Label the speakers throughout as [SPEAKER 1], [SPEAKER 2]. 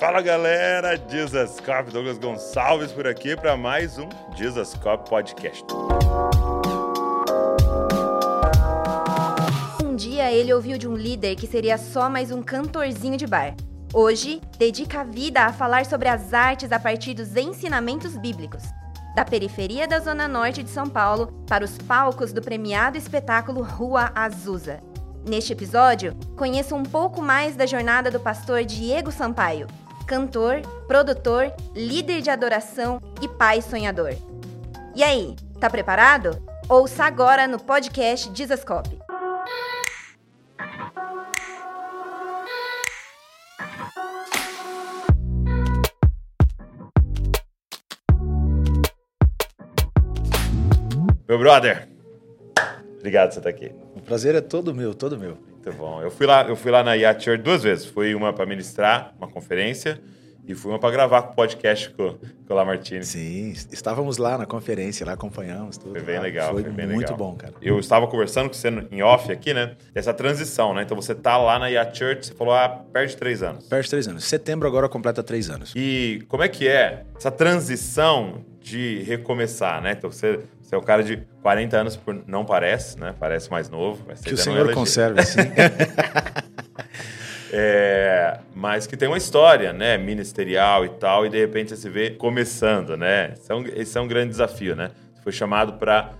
[SPEAKER 1] Fala galera, Dizascope, Douglas Gonçalves por aqui para mais um Dizascope Podcast.
[SPEAKER 2] Um dia ele ouviu de um líder que seria só mais um cantorzinho de bar. Hoje, dedica a vida a falar sobre as artes a partir dos ensinamentos bíblicos. Da periferia da Zona Norte de São Paulo para os palcos do premiado espetáculo Rua Azusa. Neste episódio, conheça um pouco mais da jornada do pastor Diego Sampaio, cantor, produtor, líder de adoração e pai sonhador. E aí, tá preparado? Ouça agora no podcast Dizascope.
[SPEAKER 1] Meu brother, obrigado por você estar aqui.
[SPEAKER 3] O prazer é todo meu, todo meu.
[SPEAKER 1] Muito bom. Eu fui lá, eu fui lá na Yacht Church duas vezes. Fui uma para ministrar uma conferência e fui uma para gravar com o podcast com, com o Lamartine.
[SPEAKER 3] Sim, estávamos lá na conferência, lá acompanhamos tudo.
[SPEAKER 1] Foi bem legal,
[SPEAKER 3] Foi,
[SPEAKER 1] foi bem
[SPEAKER 3] muito
[SPEAKER 1] legal.
[SPEAKER 3] bom, cara.
[SPEAKER 1] Eu estava conversando com você em off aqui, né? Essa transição, né? Então você tá lá na Yacht Church, você falou, ah, perde três anos.
[SPEAKER 3] Perde três anos. Setembro agora completa três anos.
[SPEAKER 1] E como é que é essa transição de recomeçar, né? Então você, você é um cara de 40 anos, por, não parece, né? Parece mais novo. Mas
[SPEAKER 3] Que o
[SPEAKER 1] é
[SPEAKER 3] Senhor conserve assim.
[SPEAKER 1] É, mas que tem uma história, né? Ministerial e tal, e de repente você se vê começando, né? Esse é um, esse é um grande desafio, né? Você foi chamado para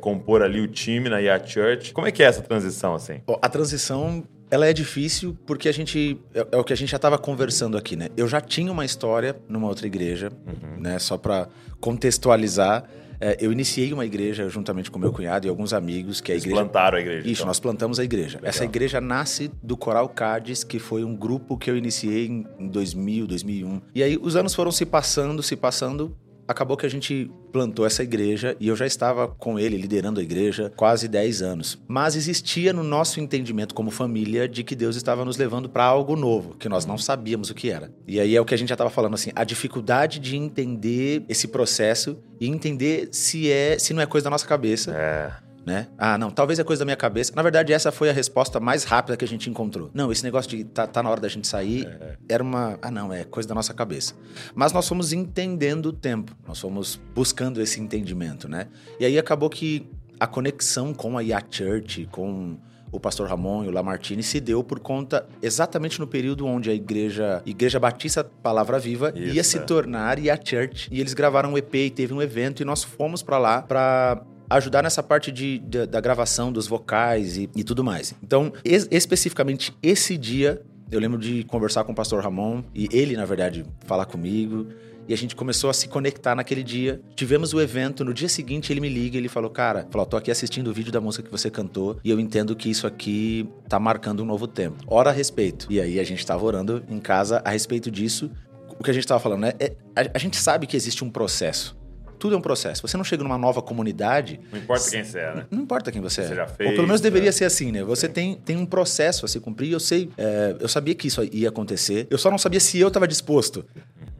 [SPEAKER 1] compor ali o time na Yacht Church. Como é que é essa transição, assim?
[SPEAKER 3] A transição, ela é difícil porque a gente... É, é o que a gente já estava conversando aqui, né? Eu já tinha uma história numa outra igreja, né? Só para contextualizar. É, eu iniciei uma igreja juntamente com meu cunhado e alguns amigos, que é a
[SPEAKER 1] Eles
[SPEAKER 3] igreja...
[SPEAKER 1] plantaram a igreja.
[SPEAKER 3] Isso,
[SPEAKER 1] então.
[SPEAKER 3] nós plantamos a igreja. Essa igreja nasce do Coral Cádiz, que foi um grupo que eu iniciei em em 2000, 2001. E aí os anos foram se passando, se passando. Acabou que a gente plantou essa igreja e eu já estava com ele liderando a igreja quase 10 anos. Mas existia no nosso entendimento como família de que Deus estava nos levando para algo novo, que nós não sabíamos o que era. E aí é o que a gente já estava falando assim, a dificuldade de entender esse processo e entender se é, se não é coisa da nossa cabeça
[SPEAKER 1] É.
[SPEAKER 3] né? Ah, não, talvez é coisa da minha cabeça. Na verdade, essa foi a resposta mais rápida que a gente encontrou. Não, esse negócio de tá, tá na hora da gente sair era uma. Ah, não, é coisa da nossa cabeça. Mas nós fomos entendendo o tempo, nós fomos buscando esse entendimento, né? E aí acabou que a conexão com a Yacht Church, com o pastor Ramon e o Lamartine se deu por conta exatamente no período onde a igreja, igreja Batista Palavra Viva
[SPEAKER 1] Isso,
[SPEAKER 3] ia se
[SPEAKER 1] é.
[SPEAKER 3] tornar Yacht Church. E eles gravaram um EP e teve um evento e nós fomos pra lá pra ajudar nessa parte de, de- da gravação dos vocais e, e tudo mais. Então, es- especificamente esse dia, eu lembro de conversar com o pastor Ramon e ele, na verdade, falar comigo. E a gente começou a se conectar naquele dia. Tivemos o evento, no dia seguinte ele me liga e ele falou: Cara, falou, tô aqui assistindo o vídeo da música que você cantou e eu entendo que isso aqui tá marcando um novo tempo. Ora a respeito. E aí a gente tava orando em casa a respeito disso. O que a gente tava falando, né? é- a- a gente sabe que existe um processo. Tudo é um processo. Você não chega numa nova comunidade
[SPEAKER 1] Não importa quem você é, né?
[SPEAKER 3] não importa quem você é.
[SPEAKER 1] Você já
[SPEAKER 3] Ou
[SPEAKER 1] fez,
[SPEAKER 3] pelo menos deveria
[SPEAKER 1] né?
[SPEAKER 3] ser assim, né? Você tem, tem um processo a se cumprir. Eu sei, é, eu sabia que isso ia acontecer. Eu só não sabia se eu estava disposto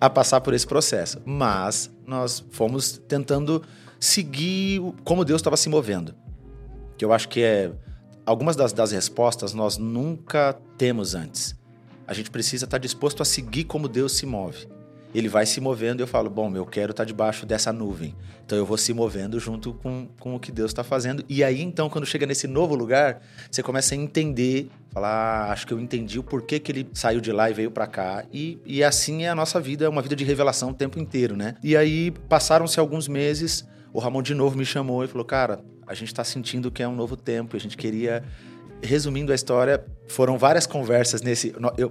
[SPEAKER 3] a passar por esse processo. Mas nós fomos tentando seguir como Deus estava se movendo. Que eu acho que é. Algumas das, das respostas nós nunca temos antes. A gente precisa estar disposto a seguir como Deus se move. Ele vai se movendo e eu falo, bom, eu quero estar debaixo dessa nuvem. Então eu vou se movendo junto com, com o que Deus está fazendo. E aí, então, quando chega nesse novo lugar, você começa a entender, falar, ah, acho que eu entendi o porquê que ele saiu de lá e veio para cá. E, e assim é a nossa vida, é uma vida de revelação o tempo inteiro, né? E aí, passaram-se alguns meses, o Ramon de novo me chamou e falou, cara, a gente está sentindo que é um novo tempo, a gente queria resumindo a história, foram várias conversas nesse. Eu,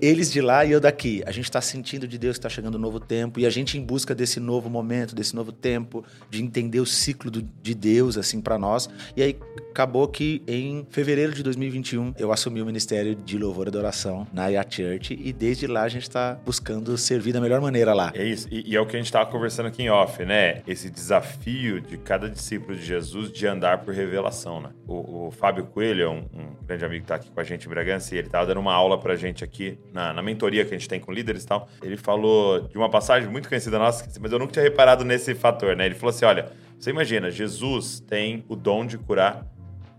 [SPEAKER 3] eles de lá e eu daqui. A gente está sentindo de Deus que está chegando um novo tempo e a gente em busca desse novo momento, desse novo tempo, de entender o ciclo do- de Deus assim para nós. E aí acabou que em fevereiro de 2021 eu assumi o ministério de louvor e adoração na Yacht Church e desde lá a gente está buscando servir da melhor maneira lá.
[SPEAKER 1] É isso, e, e é o que a gente estava conversando aqui em off, né? Esse desafio de cada discípulo de Jesus de andar por revelação, né? O, o Fábio Coelho um, um grande amigo que está aqui com a gente em Bragança e ele estava dando uma aula pra gente aqui na, na mentoria que a gente tem com líderes e tal. Ele falou de uma passagem muito conhecida nossa, mas eu nunca tinha reparado nesse fator, né? Ele falou assim: olha, você imagina, Jesus tem o dom de curar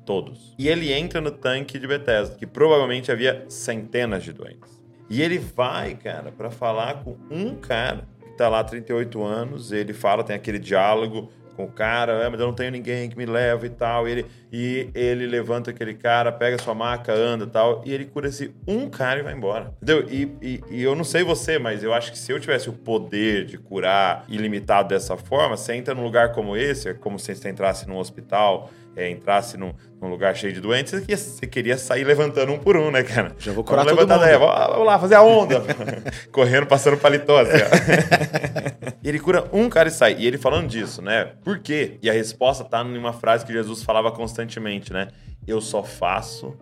[SPEAKER 1] todos. E ele entra no tanque de Bethesda, que provavelmente havia centenas de doentes. E ele vai, cara, para falar com um cara que tá lá há 38 anos, ele fala, tem aquele diálogo com o cara, é, mas eu não tenho ninguém que me leve e tal. E ele, e ele levanta aquele cara, pega sua maca, anda e tal, e ele cura esse um cara e vai embora. Entendeu? E, e, e, eu não sei você, mas eu acho que se eu tivesse o poder de curar ilimitado dessa forma, você entra num lugar como esse, é como se você entrasse num hospital é, entrasse num, num, lugar cheio de doentes, você queria, você queria, sair levantando um por um, né, cara?
[SPEAKER 3] Já vou curar vamos todo mundo.
[SPEAKER 1] Daí, vamos lá, fazer a onda. Correndo, passando paletó, assim, e ele cura um cara e sai. E ele falando disso, né? Por quê? E a resposta tá numa frase que Jesus falava constantemente, né? Eu só faço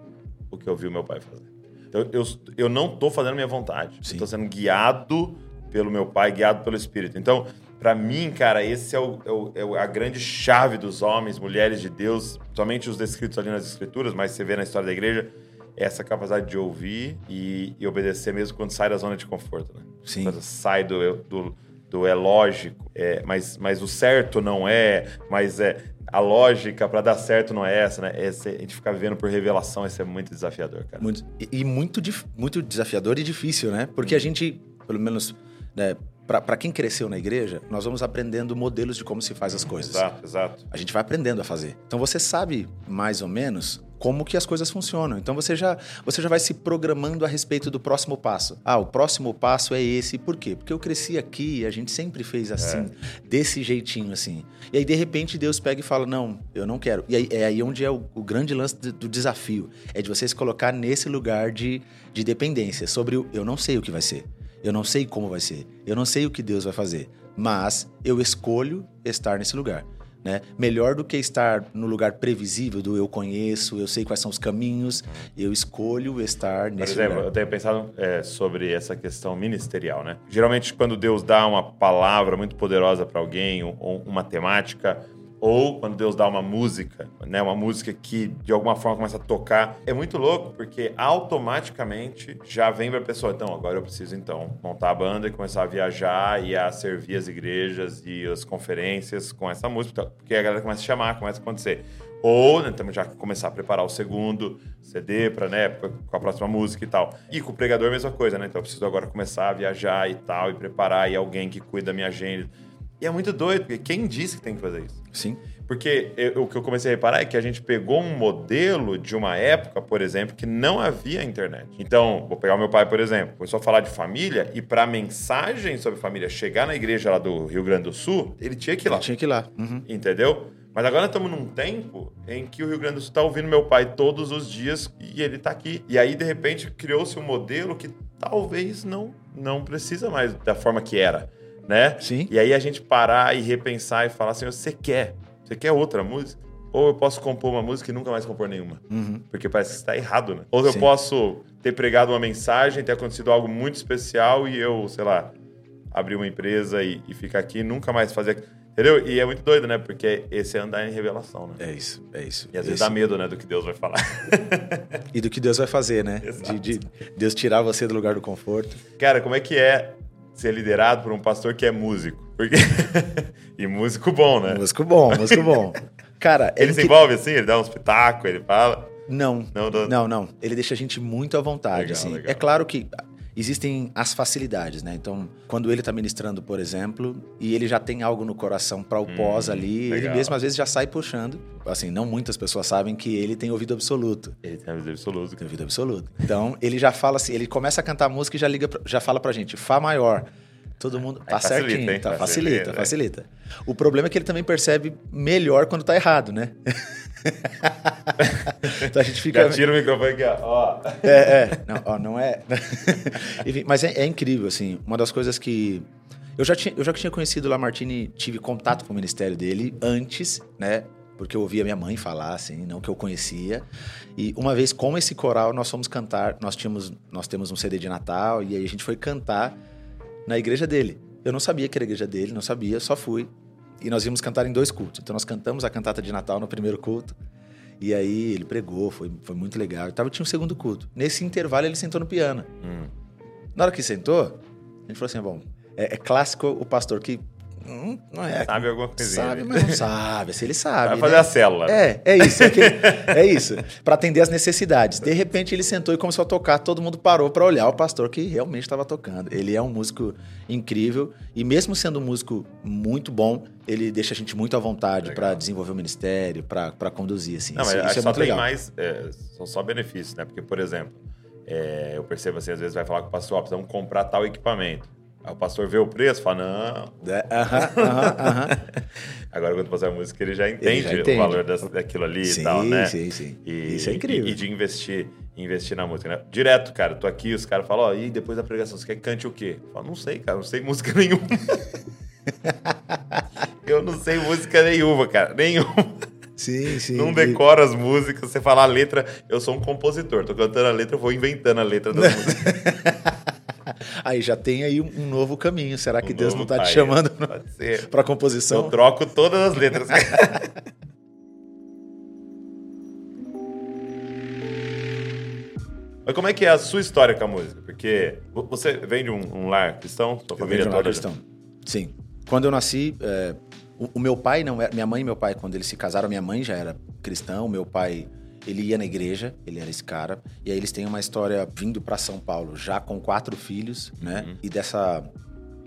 [SPEAKER 1] o que eu vi o meu pai fazer. Então, eu, eu não tô fazendo minha vontade. Sim. Eu tô sendo guiado pelo meu pai, guiado pelo Espírito. Então, para mim, cara, esse é, o, é, o, é, a grande chave dos homens, mulheres de Deus, somente os descritos ali nas Escrituras, mas você vê na história da igreja, é essa capacidade de ouvir e, e, obedecer mesmo quando sai da zona de conforto, né?
[SPEAKER 3] Sim.
[SPEAKER 1] Quando sai do, do, do é lógico, é, mas, mas o certo não é, mas é a lógica para dar certo não é essa, né? Esse, a gente ficar vivendo por revelação, isso é muito desafiador, cara.
[SPEAKER 3] Muito, e, e muito, muito desafiador e difícil, né? Porque a gente, pelo menos, né, para quem cresceu na igreja, nós vamos aprendendo modelos de como se faz as coisas.
[SPEAKER 1] Exato, exato.
[SPEAKER 3] A gente vai aprendendo a fazer. Então você sabe mais ou menos como que as coisas funcionam. Então você já, você já vai se programando a respeito do próximo passo. Ah, o próximo passo é esse. Por quê? Porque eu cresci aqui e a gente sempre fez assim, é. desse jeitinho assim. E aí de repente Deus pega e fala: "Não, eu não quero". E aí, é aí onde é o, o grande lance do, do, desafio, é de você se colocar nesse lugar de, de dependência sobre o eu não sei o que vai ser. Eu não sei como vai ser. Eu não sei o que Deus vai fazer. Mas eu escolho estar nesse lugar. Né? Melhor do que estar no lugar previsível do eu conheço, eu sei quais são os caminhos, eu escolho estar nesse
[SPEAKER 1] Por exemplo,
[SPEAKER 3] lugar.
[SPEAKER 1] eu tenho pensado é, sobre essa questão ministerial, né? Geralmente, quando Deus dá uma palavra muito poderosa para alguém, ou uma temática, ou quando Deus dá uma música, né, uma música que de alguma forma começa a tocar, é muito louco porque automaticamente já vem para a pessoa, então agora eu preciso então montar a banda e começar a viajar e a servir as igrejas e as conferências com essa música, porque a galera começa a chamar, começa a acontecer. Ou né, então, já começar a preparar o segundo CD para né, com a próxima música e tal. E com o pregador mesma coisa, né? Então eu preciso agora começar a viajar e tal e preparar e alguém que cuida da minha agenda. E é muito doido, porque quem disse que tem que fazer isso?
[SPEAKER 3] Sim.
[SPEAKER 1] Porque eu, o que eu comecei a reparar é que a gente pegou um modelo de uma época, por exemplo, que não havia internet. Então, vou pegar o meu pai, por exemplo, começou a falar de família e para a mensagem sobre família chegar na igreja lá do Rio Grande do Sul, ele tinha que ir lá.
[SPEAKER 3] Ele tinha que ir lá. Uhum.
[SPEAKER 1] Entendeu? Mas agora estamos num tempo em que o Rio Grande do Sul está ouvindo meu pai todos os dias e ele está aqui. E aí, de repente, criou-se um modelo que talvez não, não precisa mais da forma que era né?
[SPEAKER 3] Sim.
[SPEAKER 1] E aí a gente parar e repensar e falar assim: você quer? Você quer outra música? Ou eu posso compor uma música e nunca mais compor nenhuma.
[SPEAKER 3] Uhum.
[SPEAKER 1] Porque parece que está errado, né? Ou eu Sim. posso ter pregado uma mensagem, ter acontecido algo muito especial e eu, sei lá, abrir uma empresa e, e ficar aqui e nunca mais fazer. Entendeu? E é muito doido, né? Porque esse é andar em revelação, né?
[SPEAKER 3] É isso, é isso.
[SPEAKER 1] E às vezes
[SPEAKER 3] isso.
[SPEAKER 1] dá medo, né, do que Deus vai falar.
[SPEAKER 3] e do que Deus vai fazer, né? De, de, Deus tirar você do lugar do conforto.
[SPEAKER 1] Cara, como é que é ser liderado por um pastor que é músico. Porque... e músico bom, né?
[SPEAKER 3] Músico bom, músico bom. Cara,
[SPEAKER 1] ele se envolve assim, ele dá um espetáculo, ele fala.
[SPEAKER 3] Não, não, não, não, não. Ele deixa a gente muito à vontade. Legal, assim. Legal. É claro que existem as facilidades, né? Então, quando ele está ministrando, por exemplo, e ele já tem algo no coração para o hum, pós ali, legal. ele mesmo às vezes já sai puxando. Assim, não muitas pessoas sabem que ele tem ouvido absoluto.
[SPEAKER 1] Ele tem ouvido absoluto.
[SPEAKER 3] Tem ouvido absoluto. Então, ele já fala assim, ele começa a cantar música e já liga, já fala pra gente, Fá maior. Todo mundo tá facilita, certinho, hein? tá, facilita, facilita, facilita. O problema é que ele também percebe melhor quando tá errado, né?
[SPEAKER 1] então a gente fica. Já tira o microfone aqui, ó.
[SPEAKER 3] É, é. Não, ó, não é. Enfim, mas é, é, incrível, assim. Uma das coisas que. Eu já, tinha, eu já tinha conhecido o Lamartine, tive contato com o ministério dele antes, né? Porque eu ouvia minha mãe falar, assim, não que eu conhecia. E uma vez com esse coral, nós fomos cantar. Nós, tínhamos, nós temos um CD de Natal, e aí a gente foi cantar na igreja dele. Eu não sabia que era a igreja dele, não sabia, só fui. E nós íamos cantar em dois cultos. Então nós cantamos a cantata de Natal no primeiro culto. E aí ele pregou, foi, foi muito legal. Tava, tinha um segundo culto. Nesse intervalo ele sentou no piano. Hum. Na hora que sentou, a gente falou assim: bom, é, é, clássico o pastor que Hum, não é.
[SPEAKER 1] Sabe alguma coisinha.
[SPEAKER 3] Sabe,
[SPEAKER 1] ali.
[SPEAKER 3] mas não sabe. Se ele sabe.
[SPEAKER 1] Vai fazer
[SPEAKER 3] né?
[SPEAKER 1] a célula.
[SPEAKER 3] É, é isso. É, aquele- é isso. Para atender as necessidades. De repente ele sentou e começou a tocar, todo mundo parou para olhar o pastor que realmente estava tocando. Ele é um músico incrível e mesmo sendo um músico muito bom, ele deixa a gente muito à vontade para desenvolver o ministério, para conduzir assim.
[SPEAKER 1] Não,
[SPEAKER 3] isso,
[SPEAKER 1] mas
[SPEAKER 3] isso é
[SPEAKER 1] só
[SPEAKER 3] muito
[SPEAKER 1] tem
[SPEAKER 3] legal.
[SPEAKER 1] mais. é, são só benefícios, né? Porque, por exemplo, é, eu percebo assim, às vezes vai falar com o pastor, ó, precisamos comprar tal equipamento. Aí o pastor vê o preço, fala, não.
[SPEAKER 3] É, Aham, aham, aham.
[SPEAKER 1] Agora, quando fazer a música, ele já entende,
[SPEAKER 3] já entende.
[SPEAKER 1] o valor das- daquilo ali
[SPEAKER 3] Sim,
[SPEAKER 1] e tal, né?
[SPEAKER 3] sim, sim.
[SPEAKER 1] E,
[SPEAKER 3] Isso é incrível.
[SPEAKER 1] E, e de investir, investir na música, né? Direto, cara, tô aqui, os caras falam, ó, e depois da pregação, você quer que cante o quê? Eu falo, não sei, cara, não sei música nenhuma. eu não sei música nenhuma, cara, nenhuma.
[SPEAKER 3] Sim, sim.
[SPEAKER 1] Não
[SPEAKER 3] E-
[SPEAKER 1] decoro as músicas, você fala a letra, eu sou um compositor, tô cantando a letra, eu vou inventando a letra das músicas.
[SPEAKER 3] Aí já tem aí um novo caminho. Será que
[SPEAKER 1] Um
[SPEAKER 3] Deus não está te chamando para
[SPEAKER 1] Eu
[SPEAKER 3] composição?
[SPEAKER 1] troco todas as letras. Mas como é que é a sua história com a música? Porque vo- você vem de um, um lar cristão, sua
[SPEAKER 3] Eu
[SPEAKER 1] família
[SPEAKER 3] venho de um lar
[SPEAKER 1] toda.
[SPEAKER 3] cristão. Sim. Quando eu nasci, é, o, o meu pai não era. Minha mãe e meu pai, quando eles se casaram, minha mãe já era cristão, meu pai. Ele ia na igreja, ele era esse cara. E aí eles têm uma história vindo para São Paulo, já com quatro filhos, né?
[SPEAKER 1] Uhum.
[SPEAKER 3] E dessa.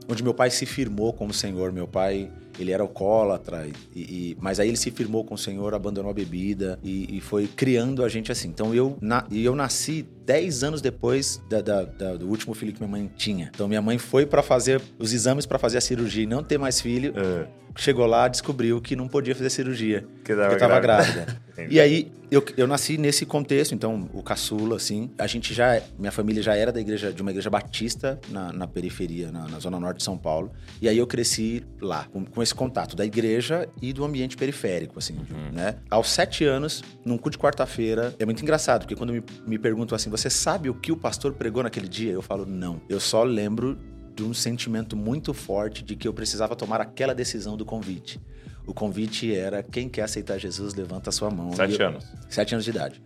[SPEAKER 3] Onde meu pai se firmou como Senhor. Meu pai, ele era alcoólatra, e, e- mas aí ele se firmou com o Senhor, abandonou a bebida e, e foi criando a gente assim. Então eu, na, e eu nasci 10 anos depois da- da- da- do último filho que minha mãe tinha. Então minha mãe foi para fazer os exames para fazer a cirurgia e não ter mais filho.
[SPEAKER 1] É.
[SPEAKER 3] Chegou lá, descobriu que não podia fazer cirurgia.
[SPEAKER 1] Que
[SPEAKER 3] Porque eu tava
[SPEAKER 1] grávida.
[SPEAKER 3] grávida. E aí, eu, eu nasci nesse contexto, então, o caçula, assim. A gente já, minha família já era da igreja, de uma igreja batista na, na periferia, na, na zona norte de São Paulo. E aí eu cresci lá, com, com esse contato da igreja e do ambiente periférico, assim, né? Aos sete anos, num culto de quarta-feira, é muito engraçado, porque quando me, me perguntam assim, você sabe o que o pastor pregou naquele dia? Eu falo, não. Eu só lembro de um sentimento muito forte de que eu precisava tomar aquela decisão do convite. O convite era quem quer aceitar Jesus, levanta a sua mão.
[SPEAKER 1] Sete
[SPEAKER 3] eu-
[SPEAKER 1] anos.
[SPEAKER 3] Sete anos de idade.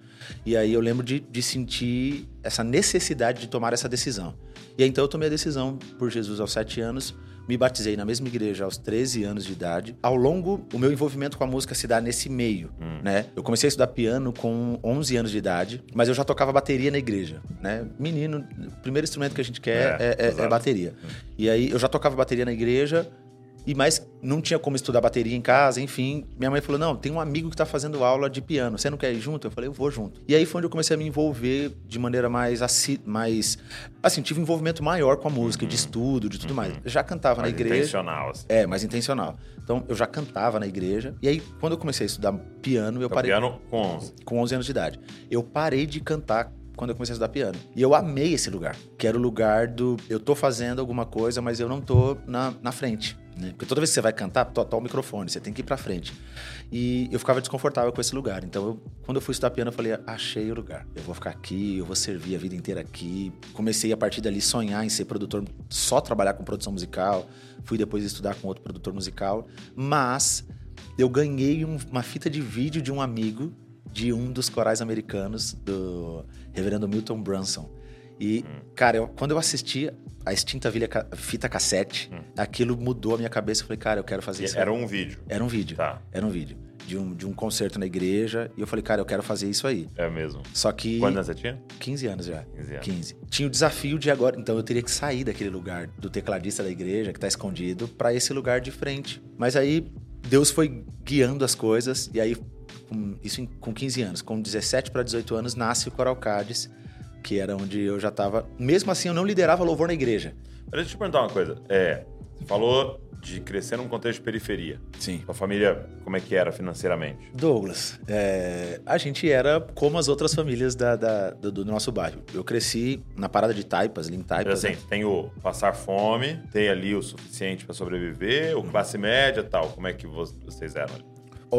[SPEAKER 3] E aí eu lembro de, de sentir essa necessidade de tomar essa decisão. E aí então eu tomei a decisão por Jesus aos sete anos, me batizei na mesma igreja aos 13 anos de idade. Ao longo, o meu envolvimento com a música se dá nesse meio, né? Eu comecei a estudar piano com 11 anos de idade, mas eu já tocava bateria na igreja, né? Menino, o primeiro instrumento que a gente quer
[SPEAKER 1] É,
[SPEAKER 3] é, é- é bateria. E aí eu já tocava bateria na igreja, e mais não tinha como estudar bateria em casa, enfim. Minha mãe falou: "Não, tem um amigo que tá fazendo aula de piano. Você não quer ir junto?" Eu falei: "Eu vou junto". E aí foi onde eu comecei a me envolver de maneira mais assi mais assim, tive um envolvimento maior com a música, de estudo, de tudo mais. Eu já cantava
[SPEAKER 1] Mais
[SPEAKER 3] na igreja.
[SPEAKER 1] intencional, assim.
[SPEAKER 3] É, mais intencional. Então, eu já cantava na igreja. E aí, quando eu comecei a estudar piano, eu
[SPEAKER 1] Então,
[SPEAKER 3] parei
[SPEAKER 1] piano com 11.
[SPEAKER 3] com 11 anos de idade. Eu parei de cantar quando eu comecei a estudar piano. E eu amei esse lugar, que era o lugar do eu tô fazendo alguma coisa, mas eu não tô na, na frente. Né? Porque toda vez que você vai cantar, to, to o microfone, você tem que ir pra frente. E eu ficava desconfortável com esse lugar. Então, eu- quando eu fui estudar piano, eu falei: achei o lugar. Eu vou ficar aqui, eu vou servir a vida inteira aqui. Comecei a partir dali sonhar em ser produtor, só trabalhar com produção musical. Fui depois estudar com outro produtor musical. Mas eu ganhei um- uma fita de vídeo de um amigo de um dos corais americanos, do reverendo Milton Brunson. E, cara, eu- quando eu assisti a extinta vilha fita cassete, aquilo mudou a minha cabeça. Eu falei, cara, eu quero fazer isso.
[SPEAKER 1] Era um vídeo.
[SPEAKER 3] Era um vídeo.
[SPEAKER 1] Tá.
[SPEAKER 3] Era um vídeo. De um, de um concerto na igreja. E eu falei, cara, eu quero fazer isso aí.
[SPEAKER 1] É mesmo.
[SPEAKER 3] Só que.
[SPEAKER 1] Quantos anos você tinha?
[SPEAKER 3] 15 anos já.
[SPEAKER 1] 15 anos.
[SPEAKER 3] 15. Tinha o desafio de agora. Então eu teria que sair daquele lugar do tecladista da igreja, que tá escondido, pra esse lugar de frente. Mas aí Deus foi guiando as coisas. E aí, com, isso com 15 anos. Com 17 para 18 anos, nasce o Coral Cádiz, que era onde eu já tava. Mesmo assim, eu não liderava louvor na igreja.
[SPEAKER 1] Mas deixa eu te perguntar uma coisa. É, você falou de crescer num contexto de periferia.
[SPEAKER 3] Sim.
[SPEAKER 1] Sua família, como é que era financeiramente?
[SPEAKER 3] Douglas, é, a gente era como as outras famílias da- da- do, do nosso bairro. Eu cresci na parada de Taipas, ali em Taipas.
[SPEAKER 1] assim,
[SPEAKER 3] né?
[SPEAKER 1] tem o passar fome, tem ali o suficiente pra sobreviver, o classe média e tal. Como é que vo- vocês eram ali?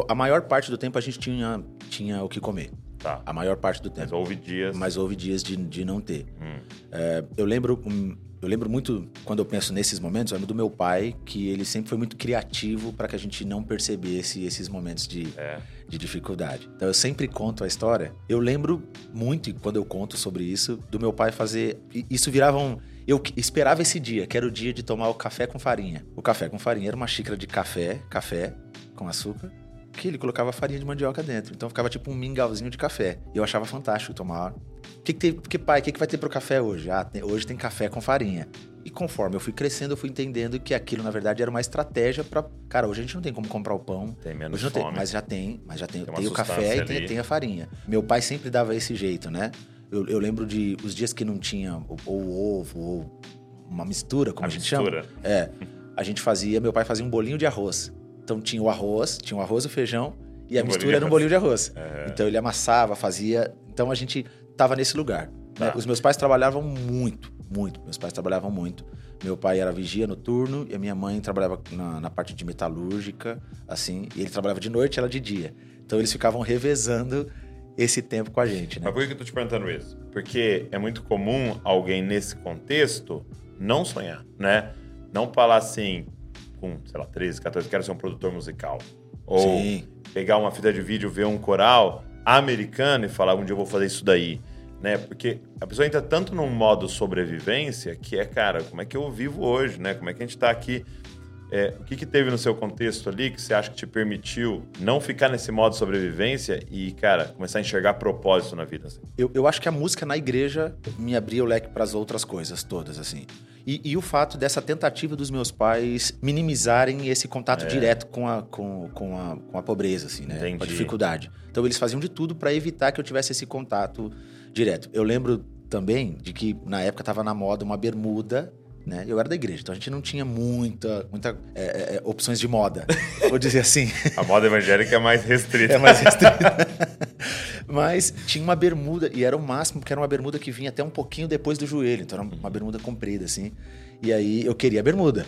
[SPEAKER 3] A maior parte do tempo a gente tinha, tinha o que comer.
[SPEAKER 1] Tá.
[SPEAKER 3] A maior parte do
[SPEAKER 1] Mas
[SPEAKER 3] tempo.
[SPEAKER 1] houve dias.
[SPEAKER 3] Mas houve dias de, de não ter.
[SPEAKER 1] Hum.
[SPEAKER 3] É, eu lembro. hum, Eu lembro muito, quando eu penso nesses momentos, eu lembro do meu pai, que ele sempre foi muito criativo para que a gente não percebesse esses momentos de,
[SPEAKER 1] É.
[SPEAKER 3] de dificuldade. Então eu sempre conto a história. Eu lembro muito, quando eu conto sobre isso, do meu pai fazer. Isso virava um. eu esperava esse dia, que era o dia de tomar o café com farinha. O café com farinha era uma xícara de café, café com açúcar, que ele colocava farinha de mandioca dentro. Então ficava tipo um mingauzinho de café. E eu achava fantástico tomar. O que, que tem, porque, pai, o que, que vai ter pro café hoje? Ah, tem- hoje tem café com farinha. E conforme eu fui crescendo, eu fui entendendo que aquilo, na verdade, era uma estratégia para Cara, hoje a gente não tem como comprar o pão.
[SPEAKER 1] Tem menos
[SPEAKER 3] Hoje não tem,
[SPEAKER 1] fome.
[SPEAKER 3] mas já tem, mas já tem,
[SPEAKER 1] Tem
[SPEAKER 3] tem o café
[SPEAKER 1] substância
[SPEAKER 3] e tem,
[SPEAKER 1] ali.
[SPEAKER 3] tem a farinha. Meu pai sempre dava esse jeito, né? Eu, eu lembro de os dias que não tinha ou, ou ovo ou uma mistura, como a,
[SPEAKER 1] a
[SPEAKER 3] gente chama.
[SPEAKER 1] mistura.
[SPEAKER 3] É, a gente fazia, meu pai fazia um bolinho de arroz. Então tinha o arroz, tinha o arroz e o feijão e a
[SPEAKER 1] Um
[SPEAKER 3] mistura era um bolinho de arroz.
[SPEAKER 1] É.
[SPEAKER 3] Então ele amassava, fazia. Então a gente tava nesse lugar. né?
[SPEAKER 1] Tá.
[SPEAKER 3] Os meus pais trabalhavam muito, muito. Meus pais trabalhavam muito. Meu pai era vigia noturno e a minha mãe trabalhava na, na parte de metalúrgica, assim. E ele trabalhava de noite, ela de dia. Então eles ficavam revezando esse tempo com a gente, né?
[SPEAKER 1] Mas por que que eu tô te perguntando isso? Porque é muito comum alguém nesse contexto não sonhar, né? Não falar assim, com, sei lá, 13, 14, quero ser um produtor musical. Ou
[SPEAKER 3] Sim.
[SPEAKER 1] pegar uma fita de vídeo, ver um coral americano e falar, um dia eu vou fazer isso daí. Né? Porque a pessoa entra tanto num modo sobrevivência que é, cara, como é que eu vivo hoje, né? Como é que a gente tá aqui? É, o que, que teve no seu contexto ali que você acha que te permitiu não ficar nesse modo sobrevivência e, cara, começar a enxergar propósito na vida? assim?
[SPEAKER 3] Eu, eu acho que a música na igreja me abria o leque para as outras coisas todas, assim. E, e o fato dessa tentativa dos meus pais minimizarem esse contato direto com a, com, com, a, com a pobreza, assim, né? Com a
[SPEAKER 1] Entendi.
[SPEAKER 3] dificuldade. Então eles faziam de tudo para evitar que eu tivesse esse contato direto. Eu lembro também de que na época tava na moda uma bermuda. Né? Eu era da igreja, então a gente não tinha muita, muita é, é, é, opções de moda, vou dizer assim.
[SPEAKER 1] A moda evangélica é mais restrita.
[SPEAKER 3] É mais restrito. Mas tinha uma bermuda, e era o máximo, porque era uma bermuda que vinha até um pouquinho depois do joelho. Então era uma bermuda comprida, assim. E aí eu queria a bermuda.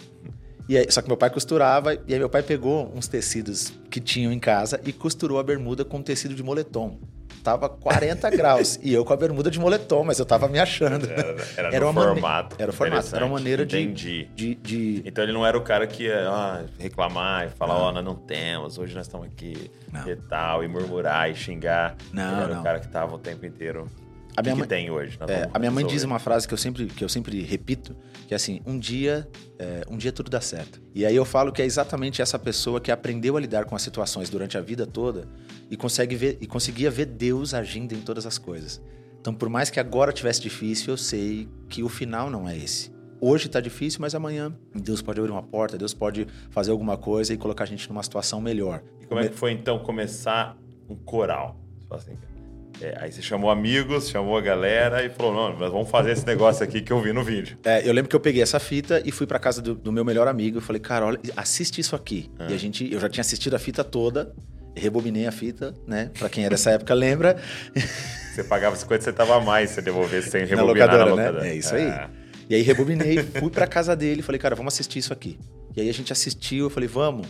[SPEAKER 3] E aí, só que meu pai costurava, e aí meu pai pegou uns tecidos que tinham em casa e costurou a bermuda com tecido de moletom. Tava 40 graus. E eu com a bermuda de moletom, mas eu tava me achando.
[SPEAKER 1] Era, era,
[SPEAKER 3] uma mane-
[SPEAKER 1] formato.
[SPEAKER 3] Era o formato. Era uma maneira de,
[SPEAKER 1] Entendi.
[SPEAKER 3] de, de-
[SPEAKER 1] Então ele não era o cara que ia ah, reclamar e falar, ó, nós não temos, hoje nós estamos aqui
[SPEAKER 3] Não.
[SPEAKER 1] e tal, e murmurar e xingar.
[SPEAKER 3] Não,
[SPEAKER 1] ele era
[SPEAKER 3] não.
[SPEAKER 1] o cara que tava o tempo inteiro.
[SPEAKER 3] A minha
[SPEAKER 1] que,
[SPEAKER 3] mãe-
[SPEAKER 1] que tem hoje?
[SPEAKER 3] É, a minha mãe
[SPEAKER 1] resolver.
[SPEAKER 3] diz uma frase que eu sempre, que eu sempre repito, que é assim, um dia, é, um dia tudo dá certo. E aí eu falo que é exatamente essa pessoa que aprendeu a lidar com as situações durante a vida toda e consegue ver e conseguia ver Deus agindo em todas as coisas. Então, por mais que agora tivesse difícil, eu sei que o final não é esse. Hoje tá difícil, mas amanhã Deus pode abrir uma porta, Deus pode fazer alguma coisa e colocar a gente numa situação melhor.
[SPEAKER 1] E como é que foi então começar um coral? Fala assim, é, aí você chamou amigos, chamou a galera e falou: não, nós vamos fazer esse negócio aqui que eu vi no vídeo.
[SPEAKER 3] É, eu lembro que eu peguei essa fita e fui pra casa do, do meu melhor amigo e falei, cara, olha, assiste isso aqui.
[SPEAKER 1] Ah.
[SPEAKER 3] E a gente, eu já tinha assistido a fita toda, rebobinei a fita, né? Pra quem é dessa época lembra.
[SPEAKER 1] Você pagava 50 centavos a mais se devolvesse sem
[SPEAKER 3] na
[SPEAKER 1] rebobinar
[SPEAKER 3] locadora,
[SPEAKER 1] na
[SPEAKER 3] né?
[SPEAKER 1] locadora.
[SPEAKER 3] É isso aí. E aí rebobinei, fui pra casa dele, falei, cara, vamos assistir isso aqui. E aí a gente assistiu, eu falei, vamos.